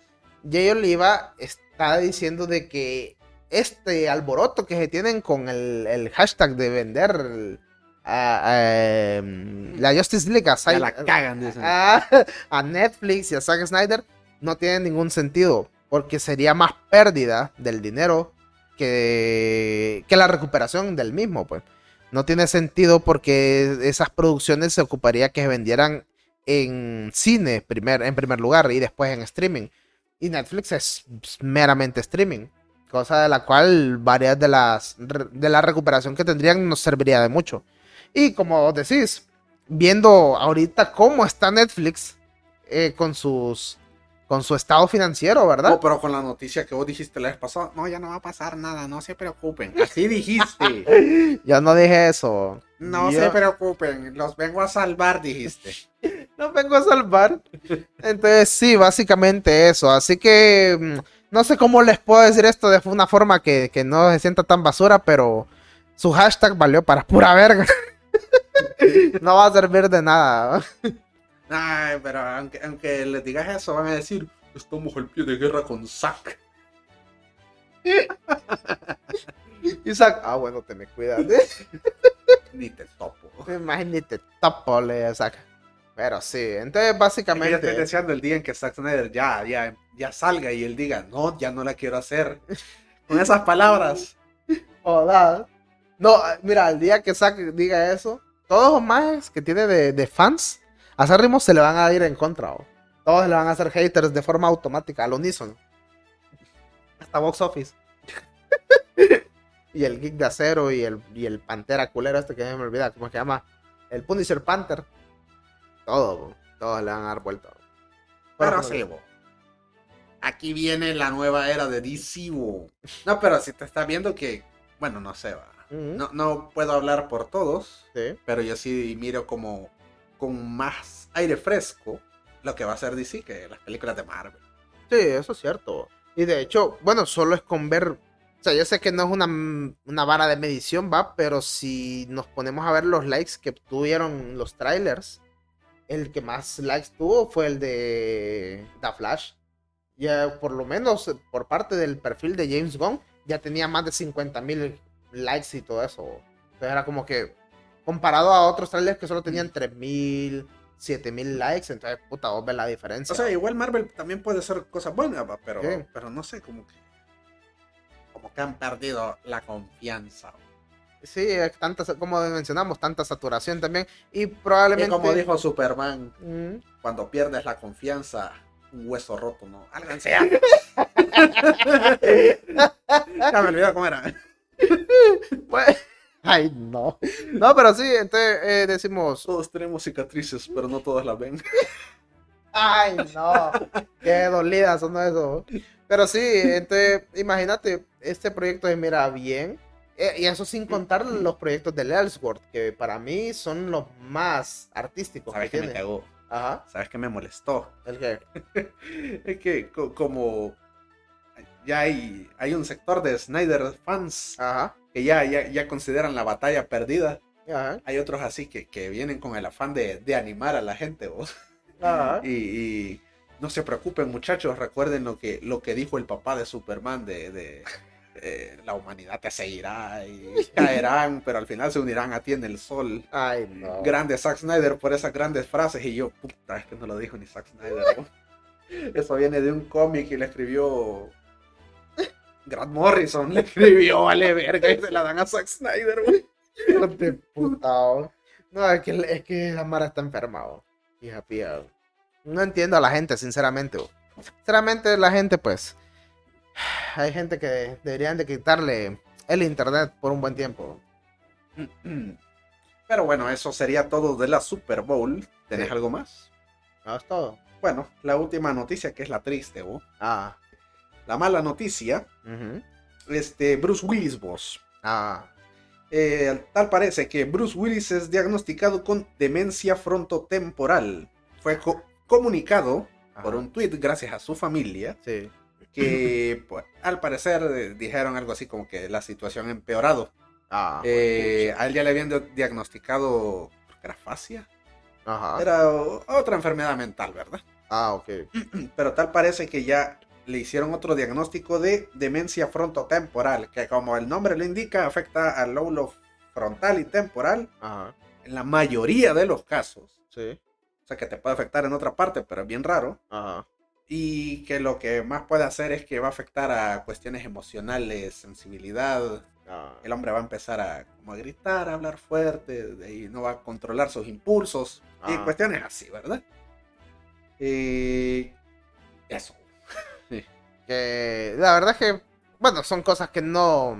Jay Oliva está diciendo de que este alboroto que se tienen con el, el hashtag de vender el- a- a, em, la Justice League a, Ya la cagan, dicen. a, a Netflix y a Zack Snyder no tiene ningún sentido, porque sería más pérdida del dinero que, la recuperación del mismo, pues. No tiene sentido porque esas producciones se ocuparía que se vendieran en cine primer, en primer lugar y después en streaming. Y Netflix es meramente streaming. Cosa de la cual varias de las de la recuperación que tendrían nos serviría de mucho. Y como decís, viendo ahorita cómo está Netflix eh, con sus con su estado financiero, ¿verdad? No, pero con la noticia que vos dijiste la vez pasada, no, ya no va a pasar nada, no se preocupen. Así dijiste. Yo no dije eso. No Yo- se preocupen, los vengo a salvar, dijiste. No vengo a salvar. Entonces, sí, básicamente eso. Así que mm, no sé cómo les puedo decir esto de una forma que, que no se sienta tan basura, pero su hashtag valió para pura verga. no va a servir de nada. Ay, pero aunque, aunque les digas eso, van a decir, estamos al pie de guerra con Zack. Isaac, ah, bueno, te me cuidas. Ni te topo. Imagínate, topo, le saca. Pero sí, entonces Es que yo estoy básicamente. deseando el día en que Zack Snyder ya, ya, ya salga y él diga, no, ya no la quiero hacer. Con esas palabras. Joder. No, mira, el día que Zack diga eso, todos los más que tiene de, de fans, a ritmo se le van a ir en contra. ¿o? Todos le van a hacer haters de forma automática, al unísono. Hasta Box Office. y el Geek de Acero y el, y el Pantera culero este que me olvida, ¿cómo se llama? El Punisher Panther. Todo, todos le van a dar vuelta. bo. Pero sí, bo. Aquí viene la nueva era de DC, bo. No, pero si te está viendo que, bueno, no sé, va. No, no puedo hablar por todos, sí. pero yo sí miro como con más aire fresco lo que va a ser DC que las películas de Marvel. Sí, eso es cierto. Y de hecho, bueno, solo es con ver. O sea, yo sé que no es una, una vara de medición, va, pero si nos ponemos a ver los likes que tuvieron los trailers, el que más likes tuvo fue el de The Flash. Ya por lo menos por parte del perfil de James Gunn, ya tenía más de 50 mil likes y todo eso. Entonces era como que, comparado a otros trailers que solo tenían 3 mil, 7 mil likes, entonces, puta, vos ves la diferencia. O sea, igual Marvel también puede ser cosas buenas, va, pero, Sí. pero no sé, como que como que han perdido la confianza. Sí, tanta, como mencionamos, tanta saturación también. Y Y probablemente. como dijo Superman, Mm, cuando pierdes la confianza, un hueso roto, ¿no? Álganse ya. ya me olvidé cómo era. pues, ay, no. No, pero sí, entonces eh, decimos. Todos tenemos cicatrices, pero no todas las ven. Ay, no. Qué dolidas son eso. Pero sí, entonces, imagínate, este proyecto se mira bien. Eh, y eso sin contar los proyectos de Ellsworth, que para mí son los más artísticos que ¿Sabes qué me cagó? Ajá. ¿Sabes qué me molestó? El que. Es que co- como ya hay, hay un sector de Snyder fans Ajá. Que ya, ya, ya consideran la batalla perdida, Ajá. hay otros así que, que vienen con el afán de, de animar a la gente. ¿vos? Ajá. Y, y no se preocupen muchachos, recuerden lo que, lo que dijo el papá de Superman de... de, eh, la humanidad te seguirá y caerán, pero al final se unirán a ti en el sol. Ay, no. Grande Zack Snyder por esas grandes frases y yo, puta, es que no lo dijo ni Zack Snyder. ¿no? Eso viene de un cómic y le escribió Grant Morrison, le escribió, vale verga, y se la dan a Zack Snyder. güey. De. No, es que, es que la Mara está enferma, oh. Hija pía. No entiendo a la gente, sinceramente. Sinceramente, la gente, pues. Hay gente que deberían de quitarle el internet por un buen tiempo. Pero bueno, eso sería todo de la Super Bowl. ¿Tenés Sí. algo más? No, es todo. Bueno, la última noticia que es la triste, ¿vos? Ah. La mala noticia, este, Bruce Willis, vos. Ah. Eh, tal parece que Bruce Willis es diagnosticado con demencia frontotemporal. Fue co- comunicado Ajá. por un tweet gracias a su familia Sí. que pues, al parecer eh, dijeron algo así como que la situación ha empeorado. Ah. Eh, a él ya le habían di- diagnosticado fascia. Ajá. Era otra enfermedad mental, ¿verdad? Ah, ok. Pero tal parece que ya le hicieron otro diagnóstico de demencia frontotemporal, que como el nombre lo indica, afecta al lóbulo frontal y temporal Ajá. en la mayoría de los casos. Sí. O sea que te puede afectar en otra parte, pero es bien raro. Ajá. Y que lo que más puede hacer es que va a afectar a cuestiones emocionales, sensibilidad, Ah, el hombre va a empezar a, como a gritar, a hablar fuerte, ahí no va a controlar sus impulsos y Ah. cuestiones así, ¿verdad? Y eso. Que la verdad es que, bueno, son cosas que no,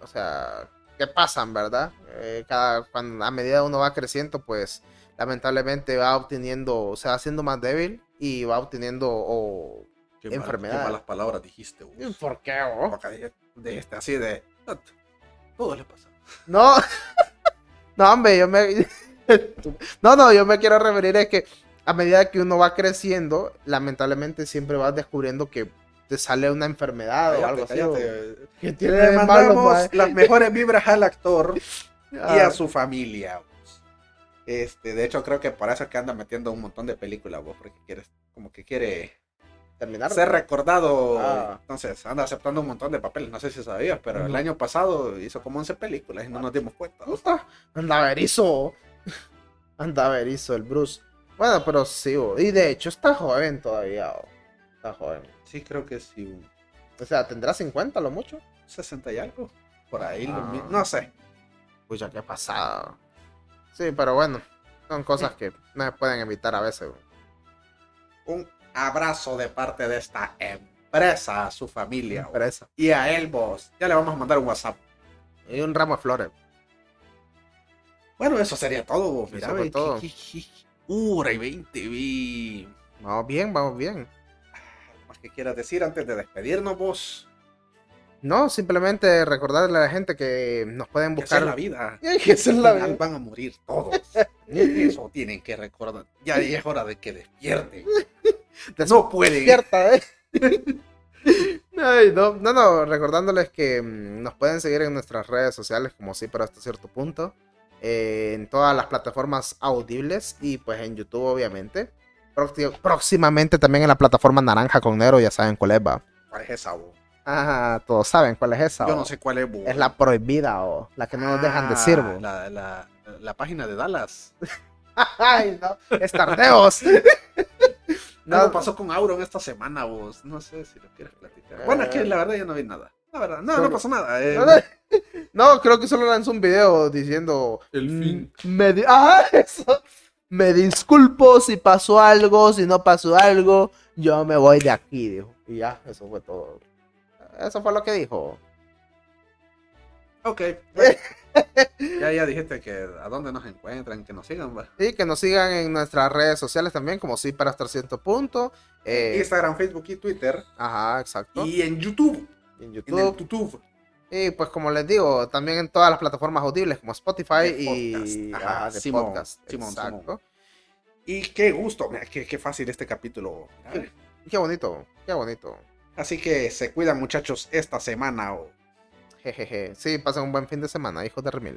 o sea, que pasan, ¿verdad? Eh, cada, cuando, a medida uno va creciendo, pues lamentablemente va obteniendo, o sea, siendo más débil y va obteniendo, o... Qué mal- Enfermedad. qué malas palabras dijiste, vos. ¿Por qué? de, de este, así de. "No, Todo le pasa. No, no, hombre, yo me... No, no, yo me quiero referir es que a medida que uno va creciendo, lamentablemente siempre vas descubriendo que te sale una enfermedad o Cállate, algo así. Que tiene Le malo, mandamos mae. las mejores vibras al actor y Ah. a su familia. Este, de hecho, creo que por eso es que anda metiendo un montón de películas, vos, porque quieres, como que quiere terminar. ser recordado. Ah. Entonces, anda aceptando un montón de papeles. No sé si sabías, pero el año pasado hizo como 11 películas y no nos dimos cuenta. Ah, Anda verizo. Anda verizo el Bruce. Bueno, pero sí, bo. y de hecho está joven todavía. bo. Está joven. Sí, creo que sí. un O sea, tendrá 50 lo mucho. 60 y algo. Por ahí, lo Ah. mi- no sé. Pucha, qué pasada. Sí, pero bueno, son cosas que no se pueden evitar a veces. bo. Un abrazo de parte de esta empresa a su familia. Empresa. Y a él, vos. Ya le vamos a mandar un WhatsApp. Y un ramo de flores. Bueno, eso sería todo. vos. Mira, todo. Hora y 20, vi. Vamos bien, vamos bien. ¿Algo más que quieras decir antes de despedirnos, vos? No, simplemente recordarle a la gente que nos pueden esa buscar. es la vida. Que esa es la vida. van a morir todos. Eso tienen que recordar. Ya es hora de que despierten. No pueden. Despierta, ¿eh? No, no, no, recordándoles que mm, nos pueden seguir en nuestras redes sociales, como sí, pero hasta cierto punto. Eh, en todas las plataformas audibles y pues en YouTube, obviamente. Próxi- Próximamente también en la plataforma Naranja con Nero, ya saben cuál es, va. ¿Cuál es esa, vos? Ah, todos saben cuál es esa. Yo no sé cuál es, vos. Es la prohibida o la que no nos dejan decir, Ah, bo. La, la, la página de Dallas. Ay, no, estarteos. Algo no, pasó con Auron esta semana, vos. No sé si lo quieres platicar. Bueno, es que Eh. la verdad yo no vi nada. La verdad, no, Solo- no pasó nada. eh. no, creo que solo lanzó un video diciendo El fin. Mm, Me di- ah, eso. Me disculpo si pasó algo, si no pasó algo, yo me voy de aquí, dijo. Y ya, eso fue todo. Eso fue lo que dijo. Ok. bueno. ya, ya dijiste que a dónde nos encuentran, que nos sigan. va. Y que nos sigan en nuestras redes sociales también, como sí para hasta cierto punto. Eh, Instagram, Facebook y Twitter. ajá, exacto. Y en YouTube. En En YouTube. el YouTube. Y pues como les digo, también en todas las plataformas audibles como Spotify De y podcast. Ajá, ajá, de Simón, podcast. Simón, exacto. Simón. Y qué gusto, mira, qué, qué fácil este capítulo. Qué bonito, qué bonito. Así que se cuidan muchachos esta semana. Jejeje. Sí, pasen un buen fin de semana, hijos de Remil.